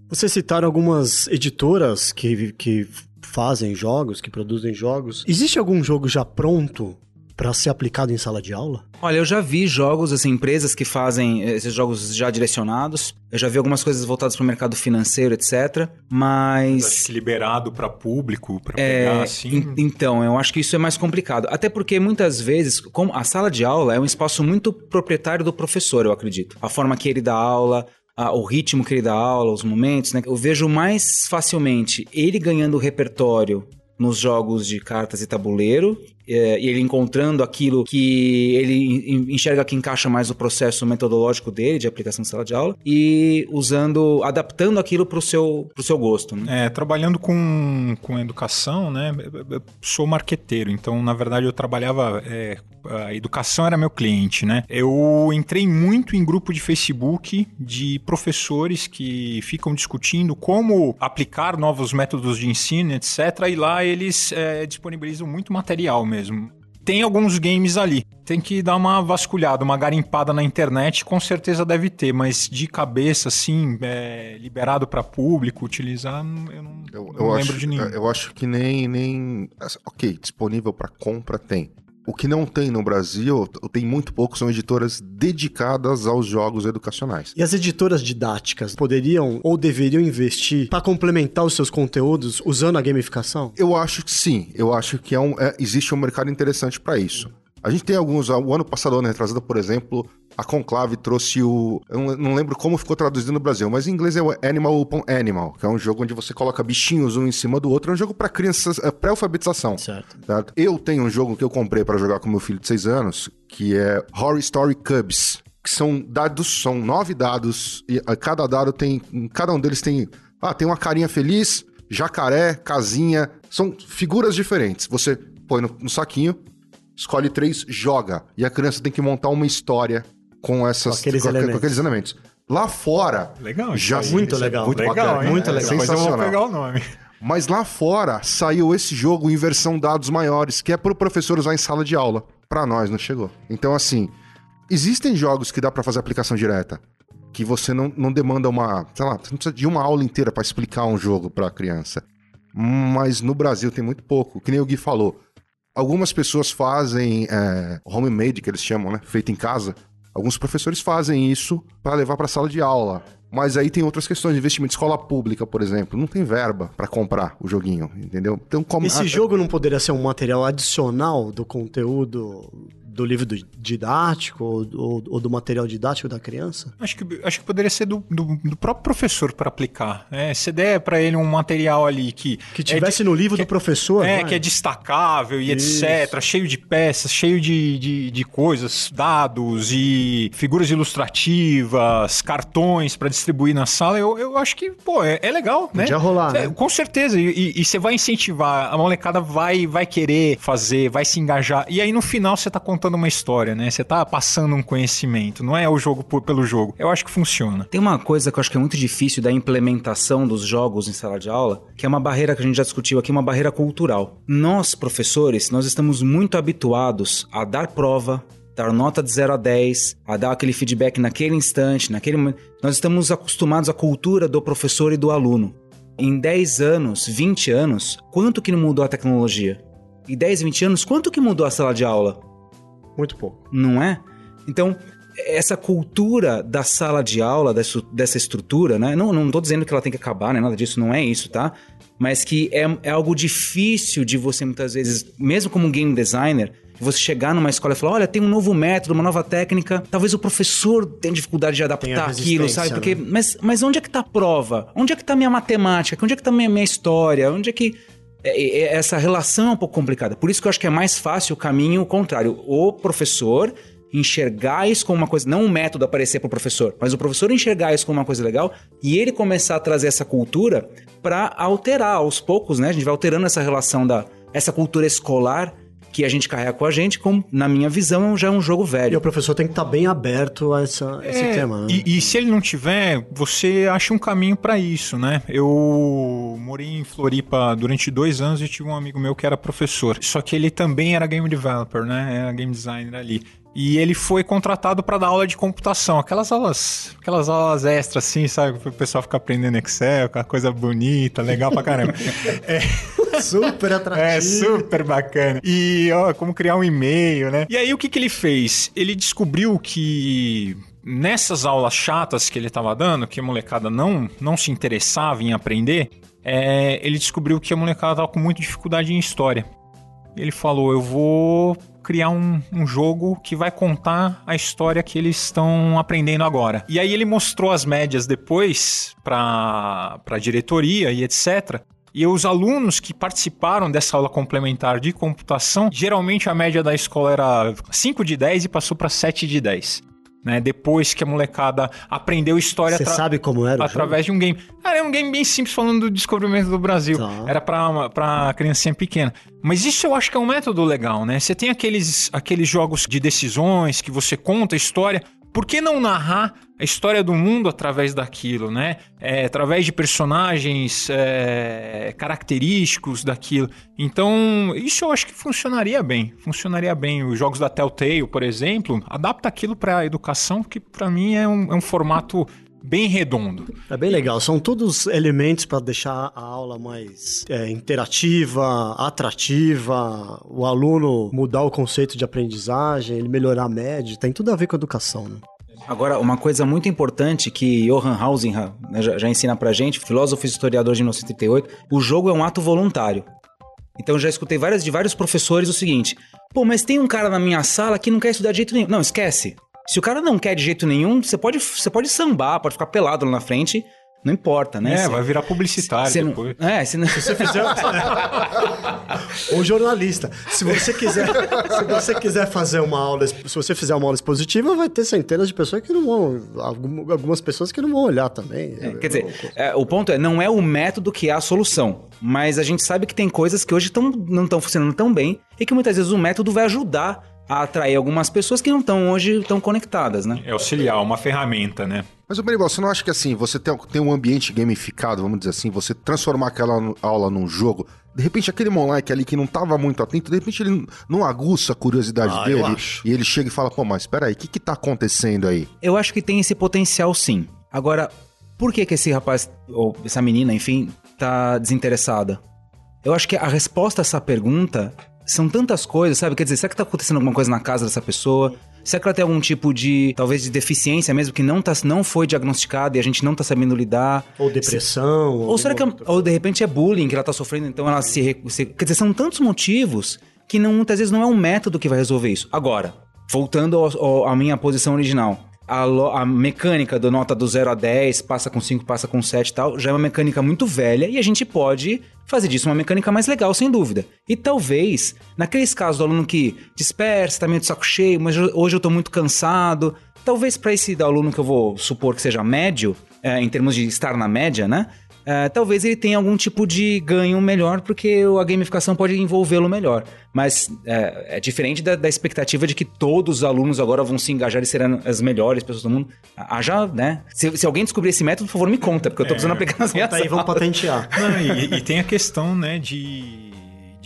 Vocês citaram algumas editoras que, que fazem jogos, que produzem jogos. Existe algum jogo já pronto para ser aplicado em sala de aula? Olha, eu já vi jogos, assim, empresas que fazem esses jogos já direcionados. Eu já vi algumas coisas voltadas para o mercado financeiro, etc. Mas. liberado para público, para é, pegar assim. então, eu acho que isso é mais complicado. Até porque muitas vezes, como a sala de aula é um espaço muito proprietário do professor, eu acredito. A forma que ele dá aula, o ritmo que ele dá aula, os momentos, né? Eu vejo mais facilmente ele ganhando repertório nos jogos de cartas e tabuleiro, é, e ele encontrando aquilo que ele enxerga que encaixa mais no processo metodológico dele de aplicação de sala de aula e usando, adaptando aquilo para o seu, pro seu gosto. Né? É, trabalhando com, com educação, né? Eu sou marqueteiro, então na verdade eu trabalhava é, a educação era meu cliente, né? Eu entrei muito em grupo de Facebook de professores que ficam discutindo como aplicar novos métodos de ensino, etc. E lá eles é, disponibilizam muito material mesmo mesmo. Tem alguns games ali. Tem que dar uma vasculhada, uma garimpada na internet, com certeza deve ter, mas de cabeça, assim, é, liberado para público utilizar, eu não, eu, não eu lembro acho, de nenhum. Eu acho que nem. nem ok, disponível para compra tem. O que não tem no Brasil, tem muito pouco, são editoras dedicadas aos jogos educacionais. E as editoras didáticas poderiam ou deveriam investir para complementar os seus conteúdos usando a gamificação? Eu acho que sim. Eu acho que é um, é, existe um mercado interessante para isso. A gente tem alguns. O ano passado, ano retrasado, por exemplo, a Conclave trouxe o. Eu não lembro como ficou traduzido no Brasil, mas em inglês é o Animal Upon Animal, que é um jogo onde você coloca bichinhos um em cima do outro. É um jogo para crianças, é pré-alfabetização. Certo. Eu tenho um jogo que eu comprei para jogar com meu filho de 6 anos, que é Horror Story Cubs. Que são dados, são nove dados, e cada dado tem. Cada um deles tem. Ah, tem uma carinha feliz, jacaré, casinha. São figuras diferentes. Você põe no, no saquinho, escolhe três, joga. E a criança tem que montar uma história com essas com aqueles, com, elementos. Com aqueles elementos. Lá fora. Legal, já muito legal. Muito legal, bacana, muito legal. Mas eu vou pegar o nome. Mas lá fora saiu esse jogo em versão dados maiores, que é para o professor usar em sala de aula. Para nós não chegou. Então, assim, existem jogos que dá para fazer aplicação direta, que você não, não demanda uma, sei lá, você não precisa de uma aula inteira para explicar um jogo para a criança. Mas no Brasil tem muito pouco, que nem o Gui falou. Algumas pessoas fazem é, homemade, que eles chamam, né? Feito em casa. Alguns professores fazem isso para levar para a sala de aula. Mas aí tem outras questões de investimento. Escola pública, por exemplo, não tem verba para comprar o joguinho, entendeu? Então, como... Esse jogo não poderia ser um material adicional do conteúdo do livro didático ou, ou, ou, do material didático da criança? Acho que, acho que poderia ser do, do, do próprio professor para aplicar. É, se der para ele um material ali que. Que tivesse é de, no livro do professor. É, vai. que é destacável e Isso. etc., cheio de peças, cheio de, de, de coisas, dados e figuras ilustrativas, cartões para distribuir na sala. Eu, eu acho que, pô, é, é legal, né? Podia rolar. É, né? Com certeza. E, você vai incentivar, a molecada vai, vai querer fazer, vai se engajar. E aí no final você tá contando contando uma história, né? Você tá passando um conhecimento, não é o jogo por, pelo jogo. Eu acho que funciona. Tem uma coisa que eu acho que é muito difícil da implementação dos jogos em sala de aula, que é uma barreira que a gente já discutiu aqui, uma barreira cultural. Nós, professores, nós estamos muito habituados a dar prova, dar nota de 0 a 10, a dar aquele feedback naquele instante, naquele momento. Nós estamos acostumados à cultura do professor e do aluno. Em 10 anos, 20 anos, quanto que não mudou a tecnologia? Em 10, 20 anos, quanto que mudou a sala de aula? Muito pouco. Não é? Então, essa cultura da sala de aula, dessa, estrutura, né? Não, não tô dizendo que ela tem que acabar, né? Nada disso, não é isso, tá? Mas que é, é algo difícil de você, muitas vezes, mesmo como game designer, você chegar numa escola e falar: olha, tem um novo método, uma nova técnica. Talvez o professor tenha dificuldade de adaptar aquilo, sabe? Porque, né? mas, mas onde é que tá a prova? Onde é que tá minha matemática? Onde é que tá minha, minha história? Onde é que. É, essa relação é um pouco complicada. Por isso que eu acho que é mais fácil o caminho contrário. O professor enxergar isso como uma coisa, não um método aparecer para o professor, mas o professor enxergar isso como uma coisa legal e ele começar a trazer essa cultura para alterar aos poucos, né? A gente vai alterando essa relação da essa cultura escolar que a gente carrega com a gente, como, na minha visão, já é um jogo velho. E o professor tem que estar tá bem aberto a essa, é, esse tema, né? E, e, se ele não tiver, você acha um caminho para isso, né? Eu morei em Floripa durante dois anos e tive um amigo meu que era professor. Só que ele também era game developer, né? Era game designer ali. E ele foi contratado para dar aula de computação, aquelas aulas, aquelas aulas extras assim, sabe, o pessoal ficar aprendendo Excel, aquela coisa bonita, legal pra caramba. [LAUGHS] é super atrativo. É super bacana. E ó, como criar um e-mail, né? E aí o que que ele fez? Ele descobriu que nessas aulas chatas que ele estava dando, que a molecada não não se interessava em aprender, é, ele descobriu que a molecada estava com muita dificuldade em história. Ele falou: Eu vou criar um, um, jogo que vai contar a história que eles estão aprendendo agora. E aí ele mostrou as médias depois para a diretoria e etc. E os alunos que participaram dessa aula complementar de computação, geralmente a média da escola era 5 de 10 e passou para 7 de 10 né? Depois que a molecada aprendeu história... Você sabe como era Através de um game. Cara, é um game bem simples falando do descobrimento do Brasil. Tá. Era pra, pra criancinha pequena. Mas isso eu acho que é um método legal, né? Você tem aqueles, aqueles jogos de decisões que você conta a história por que não narrar a história do mundo através daquilo, né? É, através de personagens é, característicos daquilo. Então, isso eu acho que funcionaria bem. Funcionaria bem. Os jogos da Telltale, por exemplo, adapta aquilo para a educação, que para mim é um, é um formato bem redondo. É bem legal. São todos elementos para deixar a aula mais é, interativa, atrativa, o aluno mudar o conceito de aprendizagem, ele melhorar a média. Tem tudo a ver com a educação, né? Agora, uma coisa muito importante que Johann Hausingham né, já, já ensina pra gente, filósofo e historiador de 1938, o jogo é um ato voluntário. Então eu já escutei várias, de vários professores o seguinte: pô, mas tem um cara na minha sala que não quer estudar de jeito nenhum. Não, esquece. Se o cara não quer de jeito nenhum, você pode, você pode sambar, pode ficar pelado lá na frente não importa, né? É, cê, vai virar publicitário cê depois. Não, é, se, não... se você fizer. [LAUGHS] Ou jornalista. Se você quiser, se você quiser fazer uma aula, se você fizer uma aula expositiva, vai ter centenas de pessoas que não vão, algumas pessoas que não vão olhar também. É, quer dizer, é, o ponto é, não é o método que é a solução, mas a gente sabe que tem coisas que hoje tão, não estão funcionando tão bem e que muitas vezes o método vai ajudar a atrair algumas pessoas que não estão hoje tão conectadas, né? É auxiliar, uma ferramenta, né? Mas, Benibal, você não acha que assim, você tem, tem um ambiente gamificado, vamos dizer assim, você transformar aquela aula num jogo, de repente aquele moleque ali que não estava muito atento, de repente ele não aguça a curiosidade ah, dele e ele chega e fala, pô, mas espera aí, o que que tá acontecendo aí? Eu acho que tem esse potencial sim. Agora, por que que esse rapaz, ou essa menina, enfim, tá desinteressada? Eu acho que a resposta a essa pergunta são tantas coisas, sabe? Quer dizer, será que tá acontecendo alguma coisa na casa dessa pessoa? Será que ela tem algum tipo de, talvez, de deficiência mesmo que não, tá, não foi diagnosticada e a gente não tá sabendo lidar? Ou depressão? Se, ou será que, ou de repente é bullying que ela tá sofrendo, então ela se, se... Quer dizer, são tantos motivos que não, muitas vezes não é um método que vai resolver isso. Agora, voltando à minha posição original a, a, mecânica do nota do 0 a 10, passa com 5, passa com 7 e tal, já é uma mecânica muito velha e a gente pode fazer disso uma mecânica mais legal, sem dúvida. E talvez, naqueles casos do aluno que dispersa, tá meio de saco cheio, mas hoje eu tô muito cansado, talvez para esse aluno que eu vou supor que seja médio, é, em termos de estar na média, né? Uh, talvez ele tenha algum tipo de ganho melhor, porque a gamificação pode envolvê-lo melhor. Mas uh, é diferente da, da, expectativa de que todos os alunos agora vão se engajar e serão as melhores pessoas do mundo. Haja, né? Se, se alguém descobrir esse método, por favor, me conta, porque eu tô precisando é, aplicar nas minhas aí, vamos patentear. Não, e, e tem a questão, né, de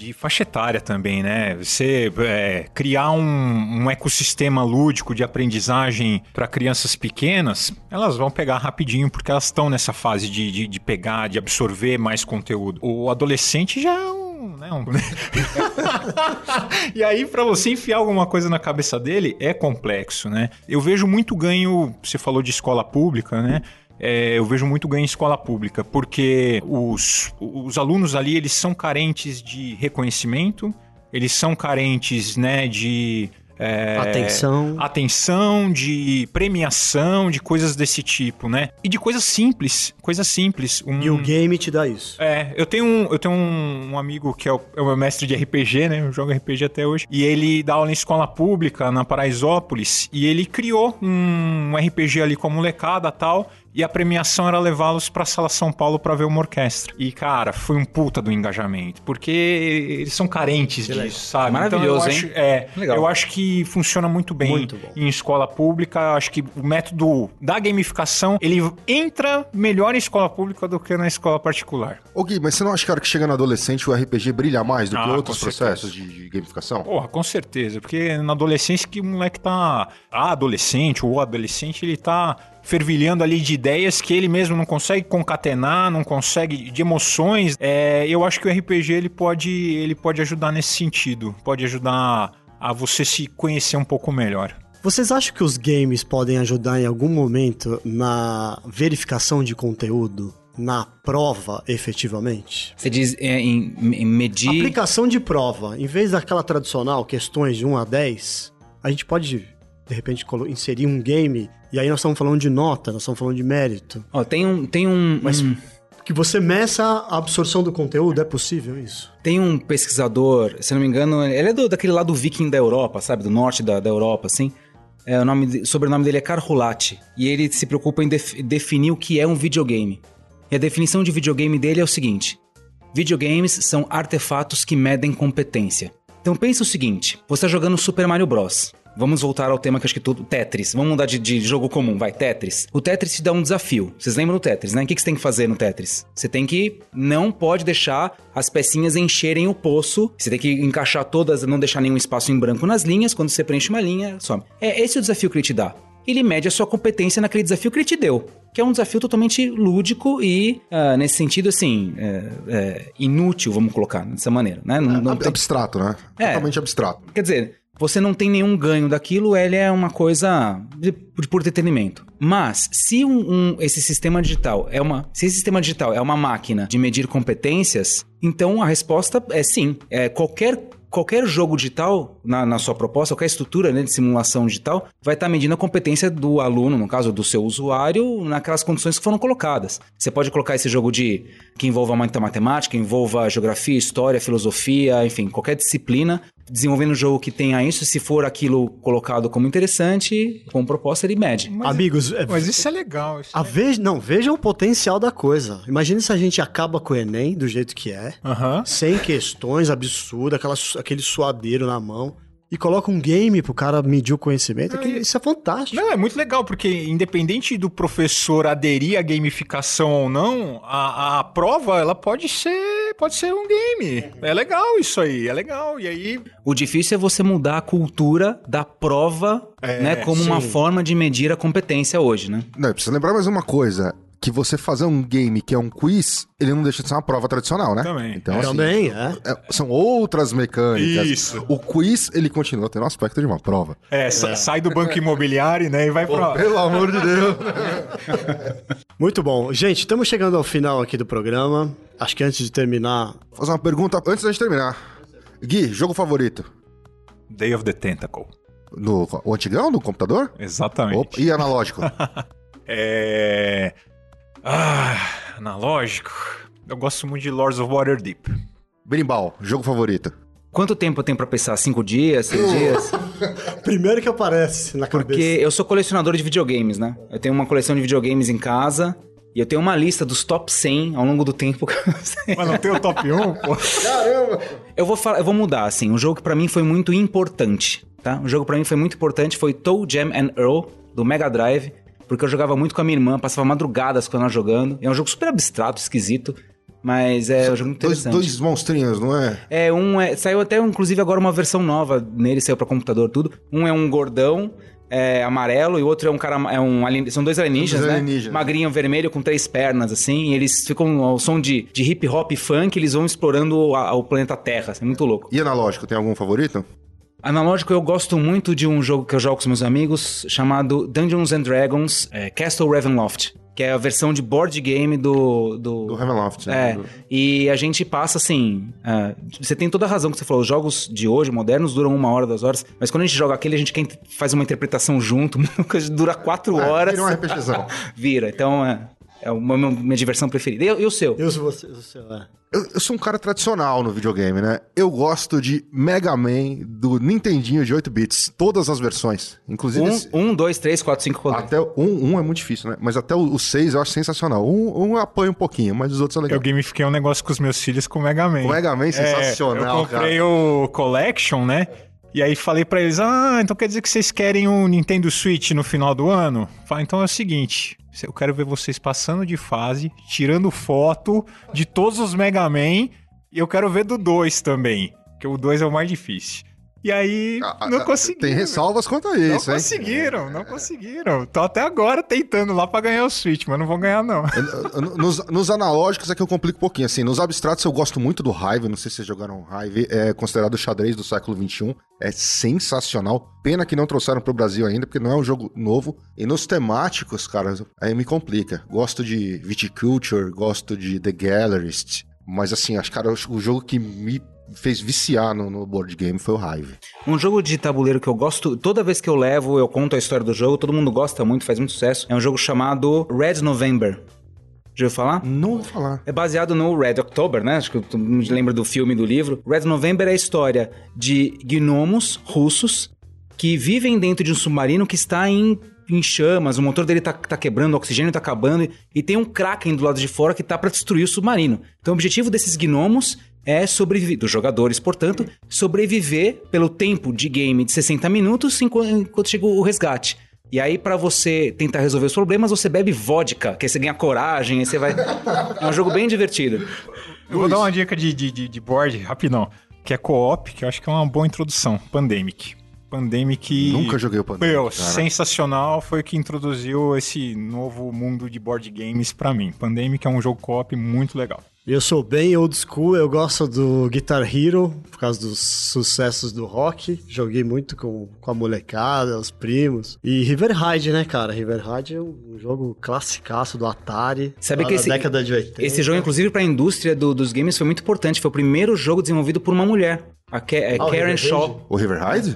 de faixa etária também, né? Você é, criar um, um, ecossistema lúdico de aprendizagem para crianças pequenas, elas vão pegar rapidinho porque elas estão nessa fase de, de, de, pegar, de absorver mais conteúdo. O adolescente já é um. Né, um... [LAUGHS] e aí, para você enfiar alguma coisa na cabeça dele, é complexo, né? Eu vejo muito ganho. Você falou de escola pública, né? É, eu vejo muito ganho em escola pública, porque os, os alunos ali eles são carentes de reconhecimento, eles são carentes né, de é, atenção. Atenção, de premiação, de coisas desse tipo, né? E de coisas simples, coisas simples. Um... E o game te dá isso. É, eu tenho um, eu tenho um, um amigo que é o, é o, meu mestre de RPG, né? Eu jogo RPG até hoje. E ele dá aula em escola pública, na Paraisópolis, e ele criou um, um RPG ali com a molecada tal e a premiação era levá-los para a Sala São Paulo para ver uma orquestra. E, cara, foi um puta do engajamento, porque eles são carentes que disso, legal. sabe? Maravilhoso, então, eu hein? Acho, é, legal. eu acho que funciona muito bem muito em escola pública. Eu acho que o método da gamificação, ele entra melhor em escola pública do que na escola particular. Ô Gui, mas você não acha que a hora que chega no adolescente o RPG brilha mais do ah, que outros processos de, de, gamificação? Porra, com certeza, porque na adolescência que o moleque tá... A adolescente ou adolescente, ele tá fervilhando ali de ideias que ele mesmo não consegue concatenar, não consegue de emoções. É, eu acho que o RPG ele pode, ele pode ajudar nesse sentido, pode ajudar a você se conhecer um pouco melhor. Vocês acham que os games podem ajudar em algum momento na verificação de conteúdo? Na prova, efetivamente? Você diz é, em, em medir. Aplicação de prova. Em vez daquela tradicional, questões de 1 a 10, a gente pode de repente inserir um game, e aí nós estamos falando de nota, nós estamos falando de mérito. Ó, tem um. Tem um Mas um... que você meça a absorção do conteúdo, é possível isso? Tem um pesquisador, se não me engano, ele é do, daquele lado viking da Europa, sabe? Do norte da, da Europa, assim. É, o nome, sobrenome dele é Karhulati. E ele se preocupa em def, definir o que é um videogame. E a definição de videogame dele é o seguinte: videogames são artefatos que medem competência. Então pensa o seguinte: você está jogando Super Mario Bros. Vamos voltar ao tema que acho que tudo. Tetris. Vamos mudar de, de, jogo comum, vai. Tetris. O Tetris te dá um desafio. Vocês lembram do Tetris, né? O que, que você tem que fazer no Tetris? Você tem que. Não pode deixar as pecinhas encherem o poço. Você tem que encaixar todas, não deixar nenhum espaço em branco nas linhas. Quando você preenche uma linha, some. É esse o desafio que ele te dá. Ele mede a sua competência naquele desafio que ele te deu. Que é um desafio totalmente lúdico e, uh, nesse sentido, assim, é, é, inútil, vamos colocar dessa maneira, né? Não, não tem... Abstrato, né? É, Totalmente abstrato. Quer dizer, você não tem nenhum ganho daquilo, ele é uma coisa de, por entretenimento. Mas se um, um, esse sistema digital é uma, se esse sistema digital é uma máquina de medir competências, então a resposta é sim. É qualquer qualquer jogo digital, na, na sua proposta, qualquer estrutura né, de simulação digital, vai estar tá medindo a competência do aluno, no caso do seu usuário, naquelas condições que foram colocadas. Você pode colocar esse jogo de que envolva muita matemática, envolva geografia, história, filosofia, enfim, qualquer disciplina, desenvolvendo um jogo que tenha isso, se for aquilo colocado como interessante, com proposta, ele mede. Mas, Amigos, é, mas isso é legal. Isso a é... não, veja o potencial da coisa. Imagina se a gente acaba com o Enem do jeito que é, sem questões absurdas, aquela, aquele suadeiro na mão e coloca um game pro cara medir o conhecimento, não, isso é fantástico. Não, é muito legal, porque independente do professor aderir à gamificação ou não, a, a prova, ela pode ser, pode ser um game. É legal isso aí, é legal. E aí... O difícil é você mudar a cultura da prova, é, né, como sim. uma forma de medir a competência hoje, né? Não, precisa lembrar mais uma coisa que você fazer um game que é um quiz, ele não deixa de ser uma prova tradicional, né? Também. Então, é. assim, Também, é. é. São outras mecânicas. Isso. O quiz, ele continua tendo o aspecto de uma prova. É, é. sai do banco imobiliário, né, e vai pra... Pelo amor de Deus. [LAUGHS] Muito bom. Gente, estamos chegando ao final aqui do programa. Acho que antes de terminar... Vou fazer uma pergunta antes da gente terminar. Gui, jogo favorito? Day of the Tentacle. No, o antigão, no computador? Exatamente. Opa, e analógico? [LAUGHS] [LAUGHS] é... Ah, analógico. Eu gosto muito de Lords of Waterdeep. Berimbau, jogo favorito. Quanto tempo eu tenho pra pensar? Cinco dias? Seis dias? [LAUGHS] Primeiro que aparece na cabeça. Porque eu sou colecionador de videogames, né? Eu tenho uma coleção de videogames em casa. E eu tenho uma lista dos top 100 ao longo do tempo. Mas não tem o top 1, pô? Caramba! Eu vou, falar, eu vou mudar, assim. Um jogo que pra mim foi muito importante, tá? Um jogo que pra mim foi muito importante foi Toe Jam and Earl, do Mega Drive porque eu jogava muito com a minha irmã, passava madrugadas com ela jogando. É um jogo super abstrato, esquisito. Mas é um jogo interessante. Dois, dois monstrinhos, não é? É, um é. Saiu até, inclusive, agora uma versão nova nele, saiu para computador tudo. Um é um gordão é amarelo e o outro é um cara. É um alien- são dois alienígenas, dois né? alienígenas. Magrinho vermelho com três pernas, assim. E eles ficam ao som de, de hip hop e funk, eles vão explorando a- o planeta Terra. Assim, muito louco. E analógico, tem algum favorito? Analógico, eu gosto muito de um jogo que eu jogo com os meus amigos chamado Dungeons and Dragons é, Castle Ravenloft, que é a versão de board game do. do, Do Ravenloft, né? É, Do- e a gente passa assim. ah, você tem toda a razão que você falou. Os jogos de hoje, modernos, duram uma hora, duas horas. Mas quando a gente joga aquele, a gente quer, faz uma interpretação junto. [LAUGHS] dura quatro É, horas. vira um RPGzão. [LAUGHS] Vira. Então é, é uma minha, diversão preferida. E, e o seu? Eu sou você, o seu, é. Eu, eu sou um cara tradicional no videogame, né? Eu gosto de Mega Man do Nintendinho de 8 bits. Todas as versões. Inclusive. esse- Um, um, dois, três, quatro, cinco rodadas. Até o- um, um é muito difícil, né? Mas até o 6 eu acho sensacional. Um, um eu apanho um pouquinho, mas os outros são Eu legais. gamifiquei um negócio com os meus filhos com o Mega Man. O Mega Man é É, sensacional, eu comprei o Collection, né? E aí falei pra eles, ah, então quer dizer que vocês querem o Nintendo Switch no final do ano? Falei, então é o seguinte, eu quero ver vocês passando de fase, tirando foto de todos os Mega Man, e eu quero ver do 2 também, que o 2 é o mais difícil. E aí, Ah, não ah, conseguiram. Tem ressalvas quanto a Não isso, hein? conseguiram, não conseguiram. Tô até agora tentando lá pra ganhar o Switch, mas não vão ganhar não. Nos, nos analógicos é que eu complico um pouquinho. Assim, nos abstratos eu gosto muito do Hive. Não sei se vocês jogaram Hive. É considerado o xadrez do século XXI. É sensacional. Pena que não trouxeram pro Brasil ainda, porque não é um jogo novo. E nos temáticos, cara, aí me complica. Gosto de Viticulture, gosto de The Gallerist. Mas assim, acho, cara, o jogo que me fez viciar no, no board game foi o Hive. Um jogo de tabuleiro que eu gosto, toda vez que eu levo, eu conto a história do jogo, todo mundo gosta muito, faz muito sucesso. É um jogo chamado Red November. Já ouviu falar? Não vou falar. É baseado no Red October, né? Acho que todo mundo lembra do filme do livro. Red November é a história de gnomos russos que vivem dentro de um submarino que está em, em chamas, o motor dele tá, tá quebrando, o oxigênio tá acabando, e, e tem um Kraken do lado de fora que tá para destruir o submarino. Então o objetivo desses gnomos é sobreviver, dos jogadores, portanto, sobreviver pelo tempo de game de 60 minutos enquanto, enquanto chega o resgate. E aí, pra você tentar resolver os problemas, você bebe vodka, que aí você ganha coragem, aí você vai. É um jogo bem divertido. Eu vou dar uma dica de, de, de, board, rapidão, que é co-op, que eu acho que é uma boa introdução. Pandemic. Pandemic... Nunca joguei o Pandemic, Meu, cara. sensacional, foi o que introduziu esse novo mundo de board games pra mim. Pandemic é um jogo co-op muito legal. Eu sou bem old school, eu gosto do Guitar Hero, por causa dos sucessos do rock. Joguei muito com, com a molecada, os primos. E River Raid, né, cara? River Raid é um jogo classicaço do Atari. Sabe que esse- década de 80. Esse jogo, inclusive, pra indústria do- dos games foi muito importante. Foi o primeiro jogo desenvolvido por uma mulher. A Ka- é Ah, o Karen River Shaw. O River Raid?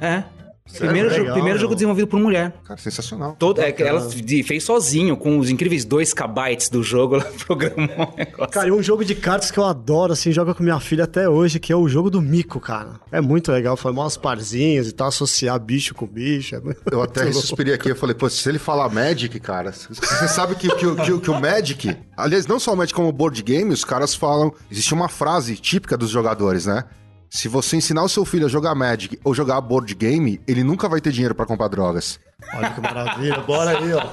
É. Primeiro, Legal, jogo, primeiro jogo desenvolvido por mulher. Cara, sensacional. Todo, é, que ela fez sozinho, com os incríveis 2 kbytes do jogo, [LAUGHS] ela programou o negócio. Cara, e um jogo de cartas que eu adoro, assim, jogo com minha filha até hoje, que é o jogo do Mico, cara. É muito legal, formar uns parzinhos e tal, associar bicho com bicho. É Eu até [LAUGHS] suspirei aqui, eu falei, pô, se ele falar Magic, cara, você sabe que, que, o- que, o- que o Magic, aliás, não só o Magic como o board game, os caras falam, existe uma frase típica dos jogadores, né? Se você ensinar o seu filho a jogar Magic ou jogar board game, ele nunca vai ter dinheiro pra comprar drogas. Olha que maravilha, bora aí, ó.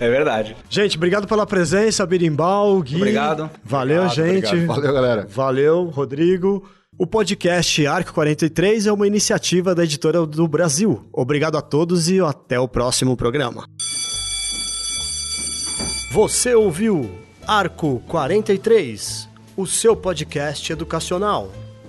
É verdade. Gente, obrigado pela presença, Birimbau, Gui. Obrigado. Valeu, Obrigado, gente. obrigado. Valeu, galera. Valeu, Rodrigo. O podcast Arco 43 é uma iniciativa da editora do Brasil. Obrigado a todos e até o próximo programa. Você ouviu Arco 43, o seu podcast educacional,